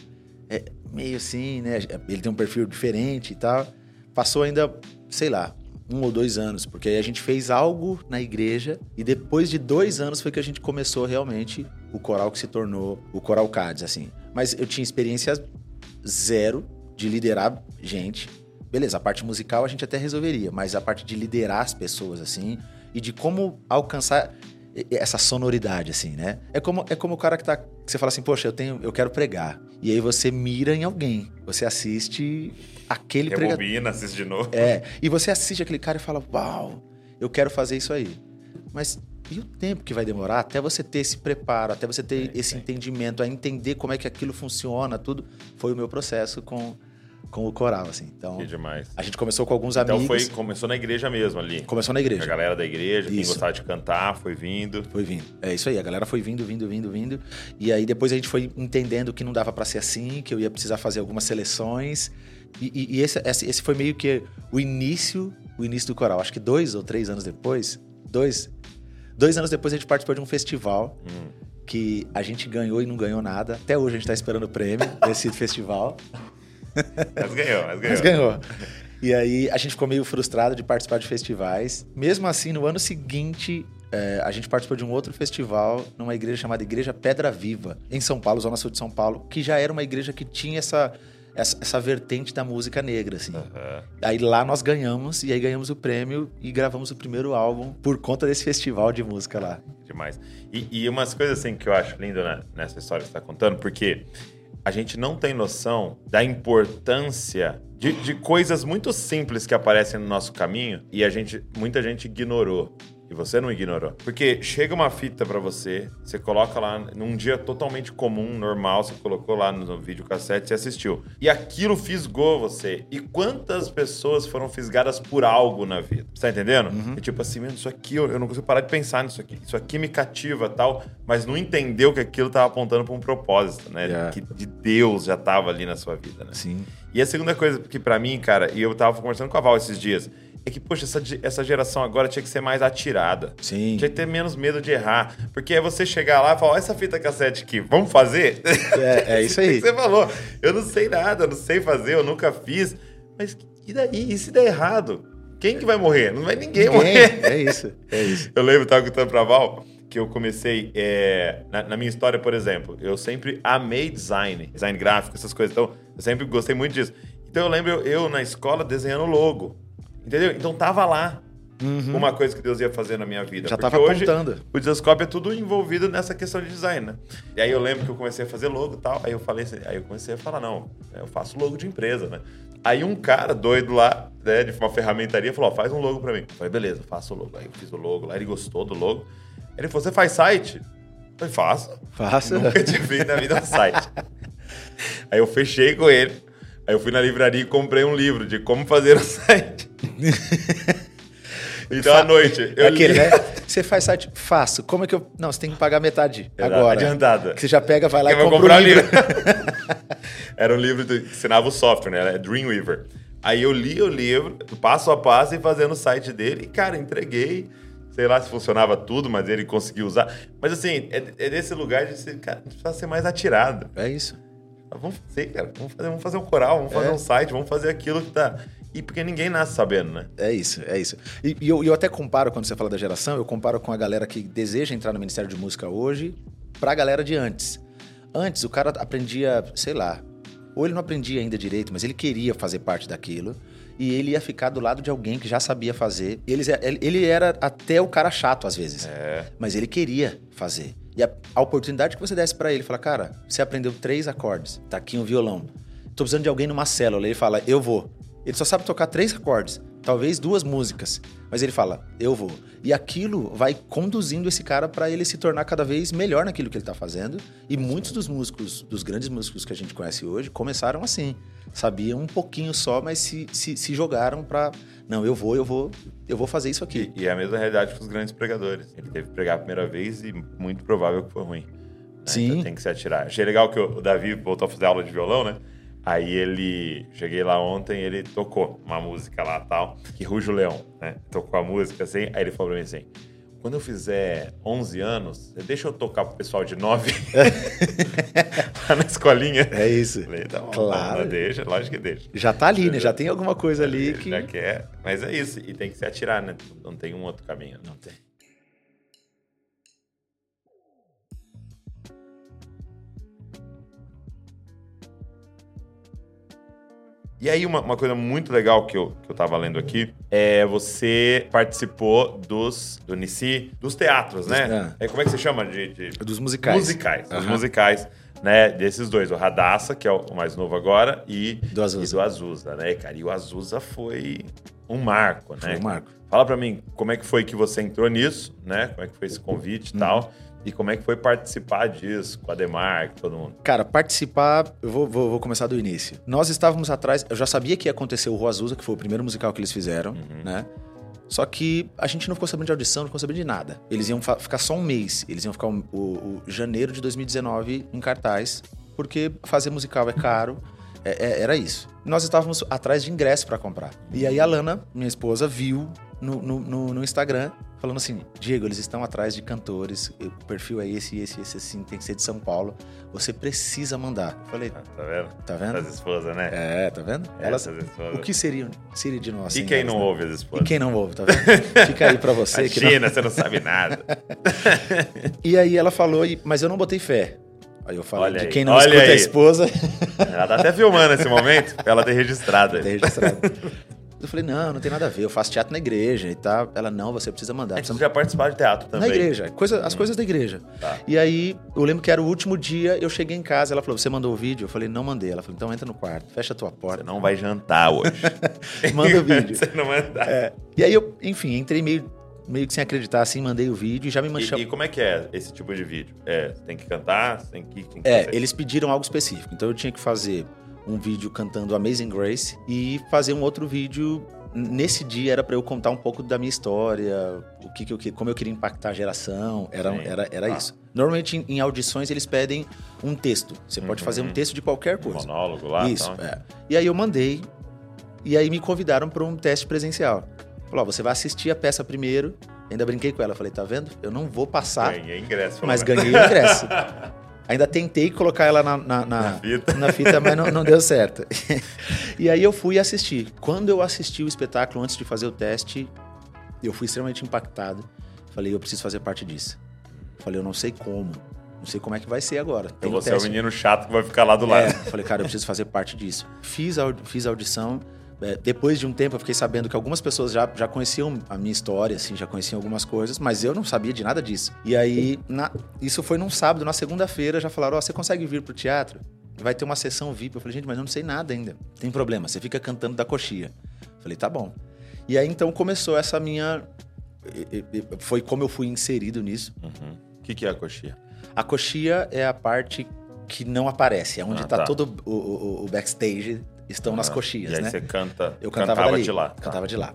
[SPEAKER 3] É meio assim, né? Ele tem um perfil diferente e tal. Passou ainda, sei lá, um ou dois anos, porque aí a gente fez algo na igreja e depois de dois anos foi que a gente começou realmente o coral que se tornou o Coral Cades, assim. Mas eu tinha experiência zero de liderar gente. Beleza, a parte musical a gente até resolveria, mas a parte de liderar as pessoas, assim, e de como alcançar essa sonoridade, assim, né? É como, é como o cara que tá. Que você fala assim, poxa, eu tenho, eu quero pregar. E aí você mira em alguém. Você assiste aquele pregador.
[SPEAKER 1] Rebobina, assiste de novo.
[SPEAKER 3] É, e você assiste aquele cara e fala, uau, eu quero fazer isso aí. Mas e o tempo que vai demorar até você ter esse preparo, até você ter
[SPEAKER 1] É,
[SPEAKER 3] esse
[SPEAKER 1] sim.
[SPEAKER 3] entendimento, a entender como é que aquilo funciona, tudo, foi o meu processo com, com o coral, assim. Então,
[SPEAKER 1] Que demais.
[SPEAKER 3] a gente começou com alguns
[SPEAKER 1] Então
[SPEAKER 3] amigos.
[SPEAKER 1] foi, começou na igreja mesmo ali.
[SPEAKER 3] Começou na
[SPEAKER 1] A
[SPEAKER 3] igreja.
[SPEAKER 1] galera da igreja, quem
[SPEAKER 3] Isso.
[SPEAKER 1] gostava de cantar, foi vindo.
[SPEAKER 3] Foi vindo. É isso aí, a galera foi vindo, vindo, vindo, vindo. E aí depois a gente foi entendendo que não dava pra ser assim, que eu ia precisar fazer algumas seleções. E, e- e esse, esse, esse foi meio que o início, o início do coral. Acho que dois ou três anos depois, dois, dois anos depois a gente participou de um festival
[SPEAKER 1] Hum.
[SPEAKER 3] que a gente ganhou e não ganhou nada. Até hoje a gente tá esperando o prêmio desse festival.
[SPEAKER 1] Mas ganhou, mas ganhou.
[SPEAKER 3] Mas ganhou. E aí a gente ficou meio frustrado de participar de festivais. Mesmo assim, no ano seguinte, é, a gente participou de um outro festival numa igreja chamada Igreja Pedra Viva, em São Paulo, Zona Sul de São Paulo, que já era uma igreja que tinha essa, essa, essa vertente da música negra, assim.
[SPEAKER 1] Aham.
[SPEAKER 3] Aí lá nós ganhamos, e aí ganhamos o prêmio e gravamos o primeiro álbum por conta desse festival de música lá.
[SPEAKER 1] Demais. E, e umas coisas assim que eu acho lindo né, nessa história que você está contando, porque a gente não tem noção da importância de, de coisas muito simples que aparecem no nosso caminho e a gente, muita gente ignorou. E você não ignorou. Porque chega uma fita pra você, você coloca lá num dia totalmente comum, normal, você colocou lá no videocassete e assistiu. E aquilo fisgou você. E quantas pessoas foram fisgadas por algo na vida? Você tá entendendo? E tipo assim, "Mano, isso aqui, eu, eu não consigo parar de pensar nisso aqui. Isso aqui me cativa tal, mas não entendeu que aquilo tava apontando pra um propósito, né?
[SPEAKER 3] Yeah.
[SPEAKER 1] Que de Deus já tava ali na sua vida, né?
[SPEAKER 3] Sim.
[SPEAKER 1] E a segunda coisa que pra mim, cara, e eu tava conversando com a Val esses dias, é que, poxa, essa, essa geração agora tinha que ser mais atirada.
[SPEAKER 3] Sim.
[SPEAKER 1] Tinha que ter menos medo de errar. Porque é você chegar lá e falar, "Ó, essa fita cassete aqui, vamos fazer?
[SPEAKER 3] É, é isso aí.
[SPEAKER 1] você falou. Eu não sei nada, eu não sei fazer, eu nunca fiz. Mas e daí? E se der errado? Quem que vai morrer? Não vai ninguém,
[SPEAKER 3] Ninguém.
[SPEAKER 1] morrer.
[SPEAKER 3] É isso. É isso.
[SPEAKER 1] Eu lembro, tava contando pra Val, que eu comecei, é, na, na minha história, por exemplo, eu sempre amei design, design gráfico, essas coisas. Então, eu sempre gostei muito disso. Então, eu lembro eu, eu na escola desenhando logo. Entendeu? Então, tava lá uma coisa que Deus ia fazer na minha vida.
[SPEAKER 3] Uhum. Já
[SPEAKER 1] Porque
[SPEAKER 3] tava
[SPEAKER 1] hoje,
[SPEAKER 3] apontando.
[SPEAKER 1] o Desascope é tudo envolvido nessa questão de design, né? E aí eu lembro que eu comecei a fazer logo e tal. Aí eu falei assim, aí eu comecei a falar, não, eu faço logo de empresa, né? Aí um cara doido lá, né, de uma ferramentaria, falou, ó, faz um logo pra mim. Eu falei, beleza, faço o logo. Aí eu fiz o logo lá, ele gostou do logo. Ele falou, você faz site? Eu falei, faço.
[SPEAKER 3] Faça.
[SPEAKER 1] Nunca tinha feito na vida um site. Aí eu fechei com ele. Aí eu fui na livraria e comprei um livro de como fazer um site. então à noite eu
[SPEAKER 3] É aquele,
[SPEAKER 1] li-
[SPEAKER 3] né? Você faz site? Faço. Como é que eu. Não, você tem que pagar metade
[SPEAKER 1] Era
[SPEAKER 3] agora.
[SPEAKER 1] adiantada.
[SPEAKER 3] Que você já pega, vai lá
[SPEAKER 1] Eu
[SPEAKER 3] e compra
[SPEAKER 1] comprar
[SPEAKER 3] o livro.
[SPEAKER 1] Era um livro que ensinava o software, né? Era Dreamweaver. Aí eu li o livro, passo a passo, e fazendo o site dele. E, cara, entreguei. Sei lá se funcionava tudo, mas ele conseguiu usar. Mas, assim, é, é desse lugar de ser, cara, precisa ser mais atirado.
[SPEAKER 3] É isso.
[SPEAKER 1] Vamos fazer, cara. Vamos fazer, vamos fazer um coral, vamos fazer
[SPEAKER 3] É.
[SPEAKER 1] um site, vamos fazer aquilo que tá... E porque ninguém nasce sabendo, né?
[SPEAKER 3] É isso, é isso. E, e eu, eu até comparo, quando você fala da geração, eu comparo com a galera que deseja entrar no Ministério de Música hoje pra galera de antes. Antes, o cara aprendia, sei lá, ou ele não aprendia ainda direito, mas ele queria fazer parte daquilo. E ele ia ficar do lado de alguém que já sabia fazer. Ele ele era até o cara chato, às vezes.
[SPEAKER 1] É.
[SPEAKER 3] Mas ele queria fazer. E a, a oportunidade que você desse pra ele, fala, cara, você aprendeu três acordes, tá aqui um violão. Tô precisando de alguém numa célula. Ele fala, eu vou. Ele só sabe tocar três acordes, talvez duas músicas, mas ele fala, eu vou. E aquilo vai conduzindo esse cara pra ele se tornar cada vez melhor naquilo que ele tá fazendo. E muitos dos músicos, dos grandes músicos que a gente conhece hoje, começaram assim. Sabiam um pouquinho só, mas se, se, se jogaram pra. Não, eu vou, eu vou, eu vou fazer isso aqui.
[SPEAKER 1] E, e é a mesma realidade com os grandes pregadores. Ele teve que pregar a primeira vez e muito provável que foi ruim. né?
[SPEAKER 3] Sim.
[SPEAKER 1] Então tem que se atirar. Achei legal que o Davi voltou a fazer aula de violão, né? Aí ele... Cheguei lá ontem, ele tocou uma música lá tal, que Ruge o Leão, né? Tocou a música assim, aí ele falou pra mim assim... Quando eu fizer 11 anos, deixa eu tocar pro pessoal de 9 lá na escolinha.
[SPEAKER 3] É isso.
[SPEAKER 1] Falei, tá bom,
[SPEAKER 3] Claro.
[SPEAKER 1] não, deixa, lógico que deixa.
[SPEAKER 3] Já tá ali, né? Já tem alguma coisa ali que.
[SPEAKER 1] Já quer, mas é isso. E tem que se atirar, né? Não tem um outro caminho. Não tem. E aí, uma, uma coisa muito legal que eu, que eu tava lendo aqui é você participou dos, do Nici, dos teatros, né? É, como é que você chama? De, de-
[SPEAKER 3] Dos musicais.
[SPEAKER 1] Musicais. Os
[SPEAKER 3] Aham.
[SPEAKER 1] musicais, né? Desses dois. O Radassa, que é o mais novo agora, e
[SPEAKER 3] Do Azusa.
[SPEAKER 1] e do Azusa, né, cara? E o Azusa foi um marco, né?
[SPEAKER 3] Foi um marco.
[SPEAKER 1] Fala pra mim, como é que foi que você entrou nisso, né? Como é que foi esse convite
[SPEAKER 3] Uhum.
[SPEAKER 1] e tal? E como é que foi participar disso com a Demar, com todo mundo?
[SPEAKER 3] Cara, participar, eu vou, vou- vou começar do início. Nós estávamos atrás, eu já sabia que ia acontecer o Rua Azusa, que foi o primeiro musical que eles fizeram,
[SPEAKER 1] Uhum.
[SPEAKER 3] né? Só que a gente não ficou sabendo de audição, não ficou sabendo de nada. Eles iam ficar só um mês. Eles iam ficar o, o- o janeiro de 2019 em cartaz, porque fazer musical é caro. É- é- era isso. Nós estávamos atrás de ingresso para comprar. E aí a Lana, minha esposa, viu no, no- no- no Instagram, falando assim: Diego, eles estão atrás de cantores, o perfil é esse, esse, esse, assim, tem que ser de São Paulo. Você precisa mandar. Eu falei:
[SPEAKER 1] Ah, Tá vendo?
[SPEAKER 3] tá vendo?
[SPEAKER 1] As esposas, né?
[SPEAKER 3] É, tá vendo? Elas,
[SPEAKER 1] Essas esposas.
[SPEAKER 3] o que seria, seria de nós?
[SPEAKER 1] E quem
[SPEAKER 3] elas,
[SPEAKER 1] não
[SPEAKER 3] né?
[SPEAKER 1] ouve as
[SPEAKER 3] E
[SPEAKER 1] esposas?
[SPEAKER 3] quem não ouve, tá vendo? Fica aí pra você. que não-
[SPEAKER 1] Imagina, você não sabe nada.
[SPEAKER 3] E aí ela falou, e- mas eu não botei fé. Aí eu falei,
[SPEAKER 1] Olha
[SPEAKER 3] de quem não
[SPEAKER 1] olha
[SPEAKER 3] escuta
[SPEAKER 1] aí.
[SPEAKER 3] a esposa,
[SPEAKER 1] Ela tá até filmando esse momento ela ter registrado.
[SPEAKER 3] tá registrado. Eu falei, não, não tem nada a ver, eu faço teatro na igreja e tal. Ela, não, você precisa mandar.
[SPEAKER 1] É
[SPEAKER 3] precisa
[SPEAKER 1] você já participar de teatro
[SPEAKER 3] Na
[SPEAKER 1] também.
[SPEAKER 3] igreja, coisa, as coisas da igreja.
[SPEAKER 1] Tá.
[SPEAKER 3] E aí, eu lembro que era o último dia, eu cheguei em casa, ela falou, você mandou o vídeo? Eu falei, não mandei. Ela falou, então entra no quarto, fecha a tua
[SPEAKER 1] Você
[SPEAKER 3] porta.
[SPEAKER 1] não vai jantar hoje.
[SPEAKER 3] Manda o vídeo.
[SPEAKER 1] você não vai andar.
[SPEAKER 3] É. E aí eu, enfim, entrei meio, meio que sem acreditar, assim, mandei o vídeo e já me
[SPEAKER 1] E,
[SPEAKER 3] manchou.
[SPEAKER 1] e como é que é esse tipo de vídeo? É, você tem que cantar, você tem que, tem que
[SPEAKER 3] É,
[SPEAKER 1] fazer.
[SPEAKER 3] eles pediram algo específico. Então eu tinha que fazer um vídeo cantando Amazing Grace e fazer um outro vídeo. Nesse dia era pra eu contar um pouco da minha história, o que, que eu, que- como eu queria impactar a geração. Era, era, era
[SPEAKER 1] Ah.
[SPEAKER 3] isso. Normalmente em, em audições eles pedem um texto. Você pode
[SPEAKER 1] Uhum.
[SPEAKER 3] fazer um texto de qualquer
[SPEAKER 1] Um
[SPEAKER 3] coisa.
[SPEAKER 1] monólogo lá.
[SPEAKER 3] Isso,
[SPEAKER 1] então.
[SPEAKER 3] é. E aí eu mandei, e aí me convidaram para um teste presencial. Falou, ó, você vai assistir a peça primeiro. Ainda brinquei com ela, falei, tá vendo? Eu não vou passar,
[SPEAKER 1] Ganhei ingresso.
[SPEAKER 3] mas
[SPEAKER 1] pelo
[SPEAKER 3] ganhei o ingresso. Ainda tentei colocar ela na, na, na-
[SPEAKER 1] Na fita.
[SPEAKER 3] na fita, mas não, não deu certo. e aí eu fui assistir. Quando eu assisti o espetáculo antes de fazer o teste, eu fui extremamente impactado. Falei, eu preciso fazer parte disso. Falei, eu não sei como. Não sei como é que vai ser agora.
[SPEAKER 1] menos.
[SPEAKER 3] Tem
[SPEAKER 1] Eu
[SPEAKER 3] o
[SPEAKER 1] vou ser o
[SPEAKER 3] teste.
[SPEAKER 1] menino chato que vai ficar lá do lado.
[SPEAKER 3] É, falei, cara, eu preciso fazer parte disso. Fiz a, fiz a audição. É, depois de um tempo, eu fiquei sabendo que algumas pessoas já, já conheciam a minha história, assim, já conheciam algumas coisas, mas eu não sabia de nada disso. E aí, na- isso foi num sábado, na segunda-feira, já falaram: Ó, você consegue vir pro teatro? Vai ter uma sessão VIP. Eu falei, gente, mas eu não sei nada ainda. Tem problema, você fica cantando da coxia. Falei, tá bom. E aí então começou essa minha. Foi como eu fui inserido nisso.
[SPEAKER 1] Uhum. O que, que é a coxinha?
[SPEAKER 3] A coxia é a parte que não aparece, é onde
[SPEAKER 1] Ah,
[SPEAKER 3] tá,
[SPEAKER 1] tá.
[SPEAKER 3] todo o, o- o backstage, estão nas
[SPEAKER 1] Ah,
[SPEAKER 3] coxias,
[SPEAKER 1] E aí
[SPEAKER 3] né?
[SPEAKER 1] você canta,
[SPEAKER 3] Eu cantava,
[SPEAKER 1] cantava
[SPEAKER 3] dali,
[SPEAKER 1] de lá. Tá.
[SPEAKER 3] Cantava de lá.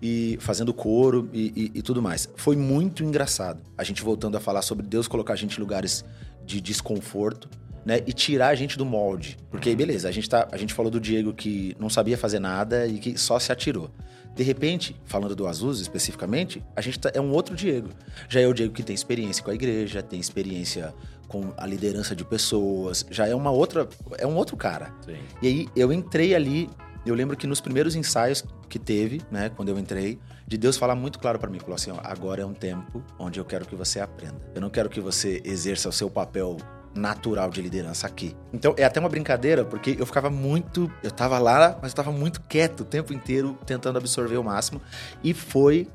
[SPEAKER 3] E fazendo coro e, e- e tudo mais. Foi muito engraçado. A gente voltando a falar sobre Deus colocar a gente em lugares de desconforto, né? E tirar a gente do molde. Porque aí, beleza, a gente, tá, a gente falou do Diego que não sabia fazer nada e que só se atirou. De repente, falando do Azuz especificamente, a gente tá- é um outro Diego. Já é o Diego que tem experiência com a igreja, tem experiência com a liderança de pessoas, já é uma outra, é um outro cara.
[SPEAKER 1] Sim.
[SPEAKER 3] E aí eu entrei ali, eu lembro que nos primeiros ensaios que teve, né, quando eu entrei, de Deus falar muito claro pra mim, falou assim, ó, agora é um tempo onde eu quero que você aprenda. Eu não quero que você exerça o seu papel natural de liderança aqui. Então é até uma brincadeira, porque eu ficava muito, eu tava lá, mas eu tava muito quieto o tempo inteiro tentando absorver o máximo e foi,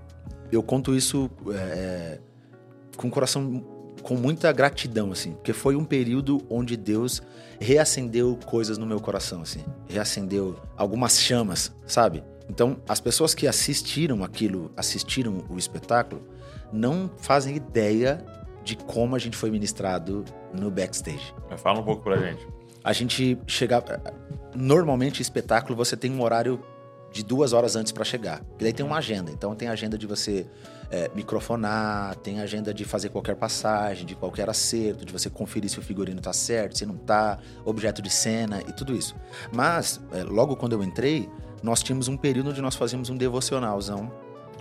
[SPEAKER 3] eu conto isso é, com o coração com muita gratidão, assim, porque foi um período onde Deus reacendeu coisas no meu coração, assim, reacendeu algumas chamas, sabe? Então, as pessoas que assistiram aquilo, assistiram o espetáculo, não fazem ideia de como a gente foi ministrado no backstage.
[SPEAKER 1] Fala um pouco pra gente.
[SPEAKER 3] A gente chegava. Normalmente, espetáculo, você tem um horário de duas horas antes para chegar. E daí tem uma agenda. Então, tem agenda de você é, microfonar, tem agenda de fazer qualquer passagem, de qualquer acerto, de você conferir se o figurino tá certo, se não tá, objeto de cena e tudo isso. Mas, é, logo quando eu entrei, nós tínhamos um período onde nós fazíamos um devocionalzão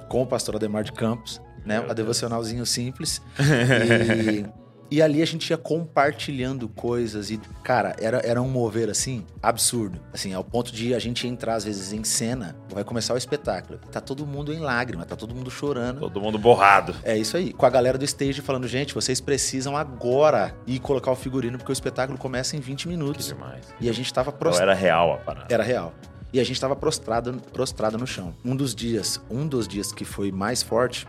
[SPEAKER 3] com o pastor Ademar de Campos, né?
[SPEAKER 1] Meu
[SPEAKER 3] Um devocionalzinho simples. E, e ali a gente ia compartilhando coisas e, cara, era, era um mover assim, absurdo. Assim, ao ponto de a gente entrar, às vezes, em cena, vai começar o espetáculo. Tá todo mundo em lágrima, tá todo mundo chorando.
[SPEAKER 1] Todo mundo borrado.
[SPEAKER 3] É isso aí. Com a galera do stage falando, gente, vocês precisam agora ir colocar o figurino, porque o espetáculo começa em 20
[SPEAKER 1] Que
[SPEAKER 3] minutos.
[SPEAKER 1] demais.
[SPEAKER 3] E a gente tava
[SPEAKER 1] Então
[SPEAKER 3] prostrado.
[SPEAKER 1] era real a parada.
[SPEAKER 3] Era real. E a gente tava prostrado, prostrado no chão. Um dos dias, um dos dias que foi mais forte,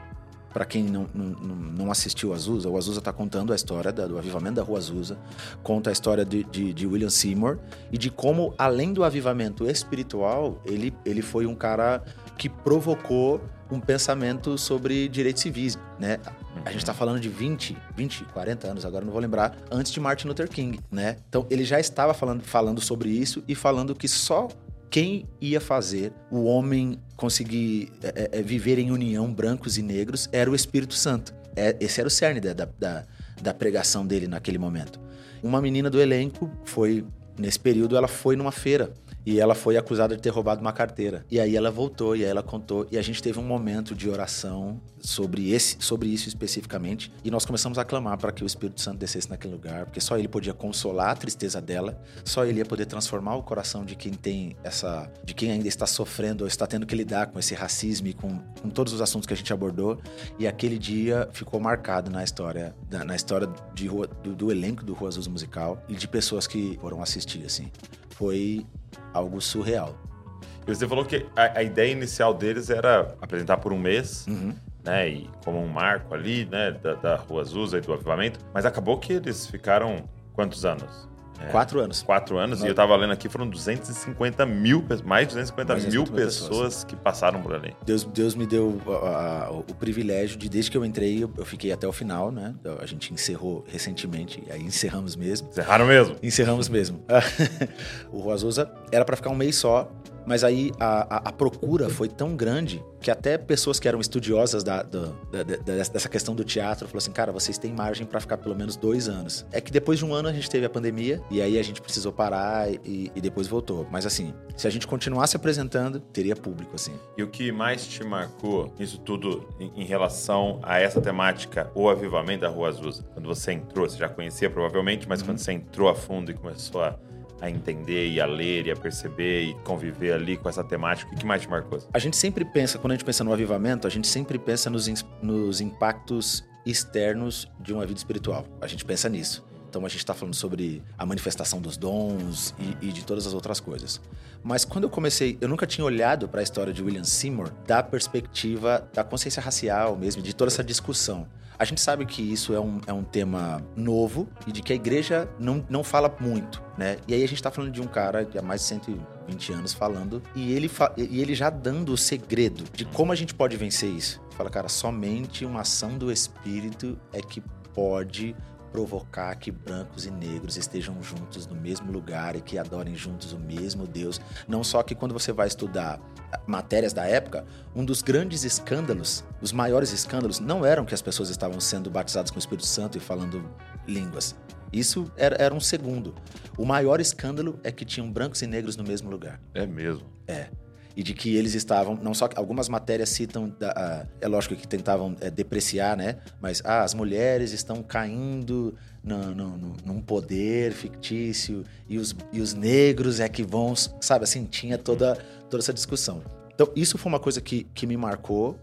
[SPEAKER 3] Pra quem não, não, não- assistiu Azusa, o Azusa tá contando a história da- do avivamento da Rua Azusa, conta a história de, de- de William Seymour e de como, além do avivamento espiritual, ele, ele foi um cara que provocou um pensamento sobre direitos civis, né? A gente tá falando de 20, 20, 40 anos, agora não vou lembrar, antes de Martin Luther King, né? Então ele já estava falando, falando sobre isso e falando que só quem ia fazer o homem conseguir é, é, viver em união, brancos e negros, era o Espírito Santo. É, esse era o cerne da, da- da pregação dele naquele momento. Uma menina do elenco foi, nesse período, ela foi numa feira E ela foi acusada de ter roubado uma carteira. E aí ela voltou, e aí ela contou. E a gente teve um momento de oração sobre, esse, sobre isso especificamente. E nós começamos a clamar para que o Espírito Santo descesse naquele lugar, porque só ele podia consolar a tristeza dela, só ele ia poder transformar o coração de quem tem essa. de quem ainda está sofrendo ou está tendo que lidar com esse racismo e com, com todos os assuntos que a gente abordou. E aquele dia ficou marcado na história, na, na história de do, do elenco do Rua Azul Musical e de pessoas que foram assistir, assim. Foi algo surreal.
[SPEAKER 1] E você falou que a, a ideia inicial deles era apresentar por um mês,
[SPEAKER 3] Uhum.
[SPEAKER 1] né? E como um marco ali, né? Da, da Rua Azusa e do avivamento. Mas acabou que eles ficaram quantos anos? É,
[SPEAKER 3] Quatro anos.
[SPEAKER 1] Quatro anos.
[SPEAKER 3] Não.
[SPEAKER 1] E eu tava lendo aqui, foram 250 mil, mais de 250
[SPEAKER 3] Mais
[SPEAKER 1] mil
[SPEAKER 3] 250
[SPEAKER 1] pessoas,
[SPEAKER 3] pessoas.
[SPEAKER 1] que passaram por ali.
[SPEAKER 3] Deus, Deus me deu a- a- o privilégio de, desde que eu entrei, eu, eu fiquei até o final, né? A gente encerrou recentemente, aí encerramos mesmo.
[SPEAKER 1] Encerraram mesmo.
[SPEAKER 3] Encerramos mesmo. o Rua Azusa era para ficar um mês só, mas aí a, a- a procura foi tão grande que até pessoas que eram estudiosas da, da- da- dessa questão do teatro falaram assim, cara, vocês têm margem para ficar pelo menos dois anos. É que depois de um ano a gente teve a pandemia e aí a gente precisou parar e, e depois voltou. Mas assim, se a gente continuasse apresentando, teria público, assim.
[SPEAKER 1] E o que mais te marcou nisso tudo em, em relação a essa temática, o avivamento da Rua Azusa? Quando você entrou, você já conhecia provavelmente, mas quando você entrou a fundo e começou a, a entender e a ler e a perceber e conviver ali com essa temática, o que mais te marcou?
[SPEAKER 3] A gente sempre pensa, quando a gente pensa no avivamento, a gente sempre pensa nos, nos impactos externos de uma vida espiritual. A gente pensa nisso. Então a gente está falando sobre a manifestação dos dons e, e de todas as outras coisas. Mas quando eu comecei, eu nunca tinha olhado para a história de William Seymour da perspectiva da consciência racial mesmo, de toda essa discussão. A gente sabe que isso é um, é um tema novo e de que a igreja não, não fala muito, né? E aí a gente tá falando de um cara que há mais de 120 anos falando e ele, fa- e ele já dando o segredo de como a gente pode vencer isso. Fala, cara, somente uma ação do Espírito é que pode provocar que brancos e negros estejam juntos no mesmo lugar e que adorem juntos o mesmo Deus. Não só que quando você vai estudar matérias da época, um dos grandes escândalos, os maiores escândalos, não eram que as pessoas estavam sendo batizadas com o Espírito Santo e falando línguas. Isso era, era um segundo. O maior escândalo é que tinham brancos e negros no mesmo lugar.
[SPEAKER 1] É mesmo.
[SPEAKER 3] E de que eles estavam, não só que algumas matérias citam, da- é lógico que tentavam é, depreciar, né? Mas ah, as mulheres estão caindo no- no- no- num poder fictício e os, e os negros é que vão, sabe assim, tinha toda, toda essa discussão. Então, isso foi uma coisa que, que me marcou,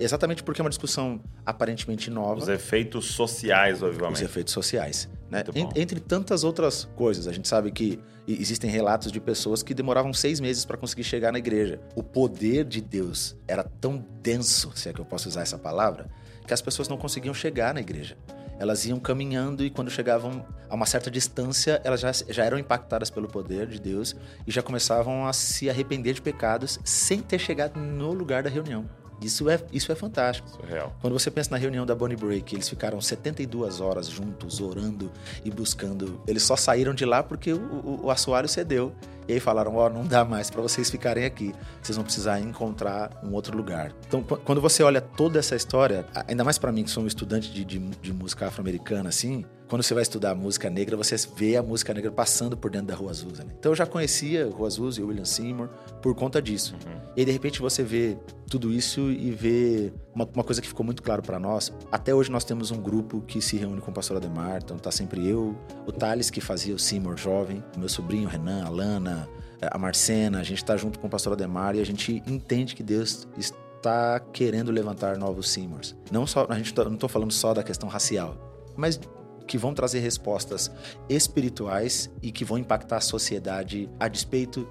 [SPEAKER 3] exatamente porque é uma discussão aparentemente nova
[SPEAKER 1] Os efeitos sociais do
[SPEAKER 3] os efeitos sociais. Né? Entre tantas outras coisas, a gente sabe que existem relatos de pessoas que demoravam seis meses para conseguir chegar na igreja. O poder de Deus era tão denso, se é que eu posso usar essa palavra, que as pessoas não conseguiam chegar na igreja. Elas iam caminhando e quando chegavam a uma certa distância, elas já, já eram impactadas pelo poder de Deus e já começavam a se arrepender de pecados sem ter chegado no lugar da reunião. Isso é, isso é fantástico.
[SPEAKER 1] Surreal.
[SPEAKER 3] Quando você pensa na reunião da Bonnie Break, eles ficaram 72 horas juntos, orando e buscando. Eles só saíram de lá porque o, o, o assoalho cedeu. E aí falaram: Ó, não dá mais para vocês ficarem aqui. Vocês vão precisar encontrar um outro lugar. Então, qu- quando você olha toda essa história, ainda mais para mim que sou um estudante de, de, de música afro-americana, assim, quando você vai estudar música negra, você vê a música negra passando por dentro da Rua Azusa. Né? Então eu já conhecia Rua Azusa e o William Seymour por conta disso. E aí, de repente, você vê tudo isso e vê uma, uma coisa que ficou muito claro para nós. Até hoje nós temos um grupo que se reúne com o pastor Ademar. Então tá sempre eu, o Thales, que fazia o Seymour jovem, o meu sobrinho Renan, a Lana, eh, a Marcena. A gente tá junto com o pastor Ademar e a gente entende que Deus está querendo levantar novos Seymours. Não só, a gente tá- não tô falando só da questão racial, mas que vão trazer respostas espirituais e que vão impactar a sociedade a despeito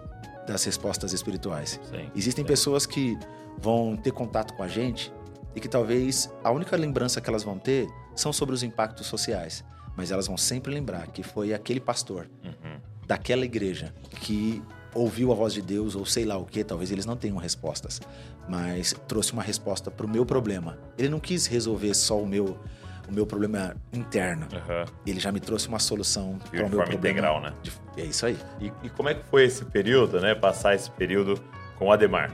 [SPEAKER 3] das respostas espirituais.
[SPEAKER 1] Sim.
[SPEAKER 3] Existem
[SPEAKER 1] Sim.
[SPEAKER 3] pessoas que vão ter contato com a gente e que talvez a única lembrança que elas vão ter são sobre os impactos sociais. Mas elas vão sempre lembrar que foi aquele pastor
[SPEAKER 1] Uhum.
[SPEAKER 3] daquela igreja que ouviu a voz de Deus ou sei lá o que, talvez eles não tenham respostas, mas trouxe uma resposta para o meu problema. Ele não quis resolver só o meu o meu problema interno.
[SPEAKER 1] Aham.
[SPEAKER 3] Ele já me trouxe uma solução
[SPEAKER 1] De
[SPEAKER 3] para o meu
[SPEAKER 1] forma
[SPEAKER 3] problema.
[SPEAKER 1] integral, né?
[SPEAKER 3] de- É isso aí.
[SPEAKER 1] E, e como é que foi esse período, né? Passar esse período com o Ademar?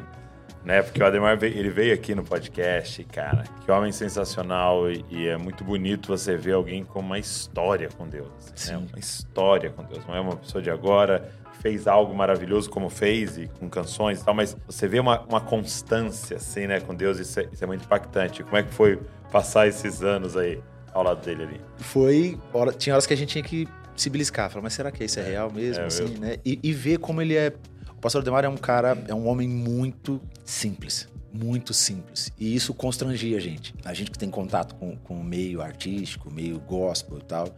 [SPEAKER 1] Né? Porque o Ademar veio, ele veio aqui no podcast, cara. Que homem sensacional e, e é muito bonito você ver alguém com uma história com Deus. Né? Uma história com Deus. Não é uma pessoa de agora fez algo maravilhoso como fez e com canções e tal, mas você vê uma, uma constância assim, né, com Deus, isso é, isso é muito impactante. Como é que foi passar esses anos aí ao lado dele ali?
[SPEAKER 3] Foi, hora, tinha horas que a gente tinha que se beliscar, falar, mas será que isso é, é real mesmo, é assim, né? E, e ver como ele é o pastor Demar é um cara, é um homem muito simples. Muito simples. E isso constrangia a gente. A gente que tem contato com, com o meio artístico, meio gospel e tal.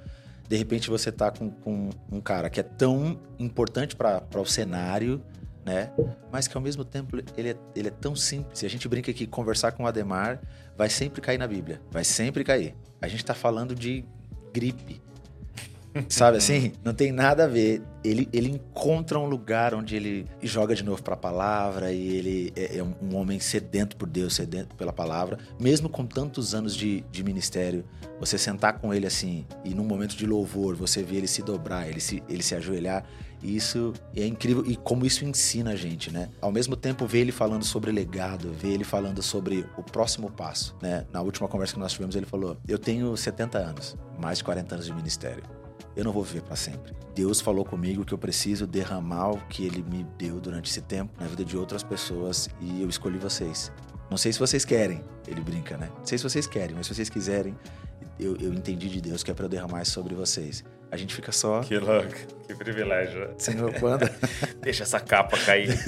[SPEAKER 3] De repente você tá com, com um cara que é tão importante para o cenário, né? Mas que ao mesmo tempo ele é, ele é tão simples. E a gente brinca que conversar com o Ademar vai sempre cair na Bíblia. Vai sempre cair. A gente tá falando de gripe. Sabe assim? Não tem nada a ver. Ele, ele encontra um lugar onde ele joga de novo para a palavra e ele é, é, um homem sedento por Deus, sedento pela palavra. Mesmo com tantos anos de, de ministério, você sentar com ele assim e num momento de louvor, você vê ele se dobrar, ele se, ele se ajoelhar. Isso é incrível e como isso ensina a gente, né? Ao mesmo tempo, ver ele falando sobre legado, ver ele falando sobre o próximo passo, né? Na última conversa que nós tivemos, ele falou: Eu tenho 70 anos, mais de 40 anos de ministério eu não vou viver para sempre. Deus falou comigo que eu preciso derramar o que Ele me deu durante esse tempo na vida de outras pessoas e eu escolhi vocês. Não sei se vocês querem, ele brinca, né? Não sei se vocês querem, mas se vocês quiserem, eu, eu entendi de Deus que é para eu derramar isso sobre vocês. A gente fica só.
[SPEAKER 1] Que louco, que privilégio.
[SPEAKER 3] Senhor, quando?
[SPEAKER 1] Deixa essa capa cair.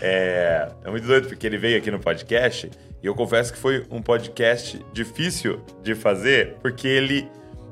[SPEAKER 1] é, é muito doido, porque ele veio aqui no podcast e eu confesso que foi um podcast difícil de fazer, porque ele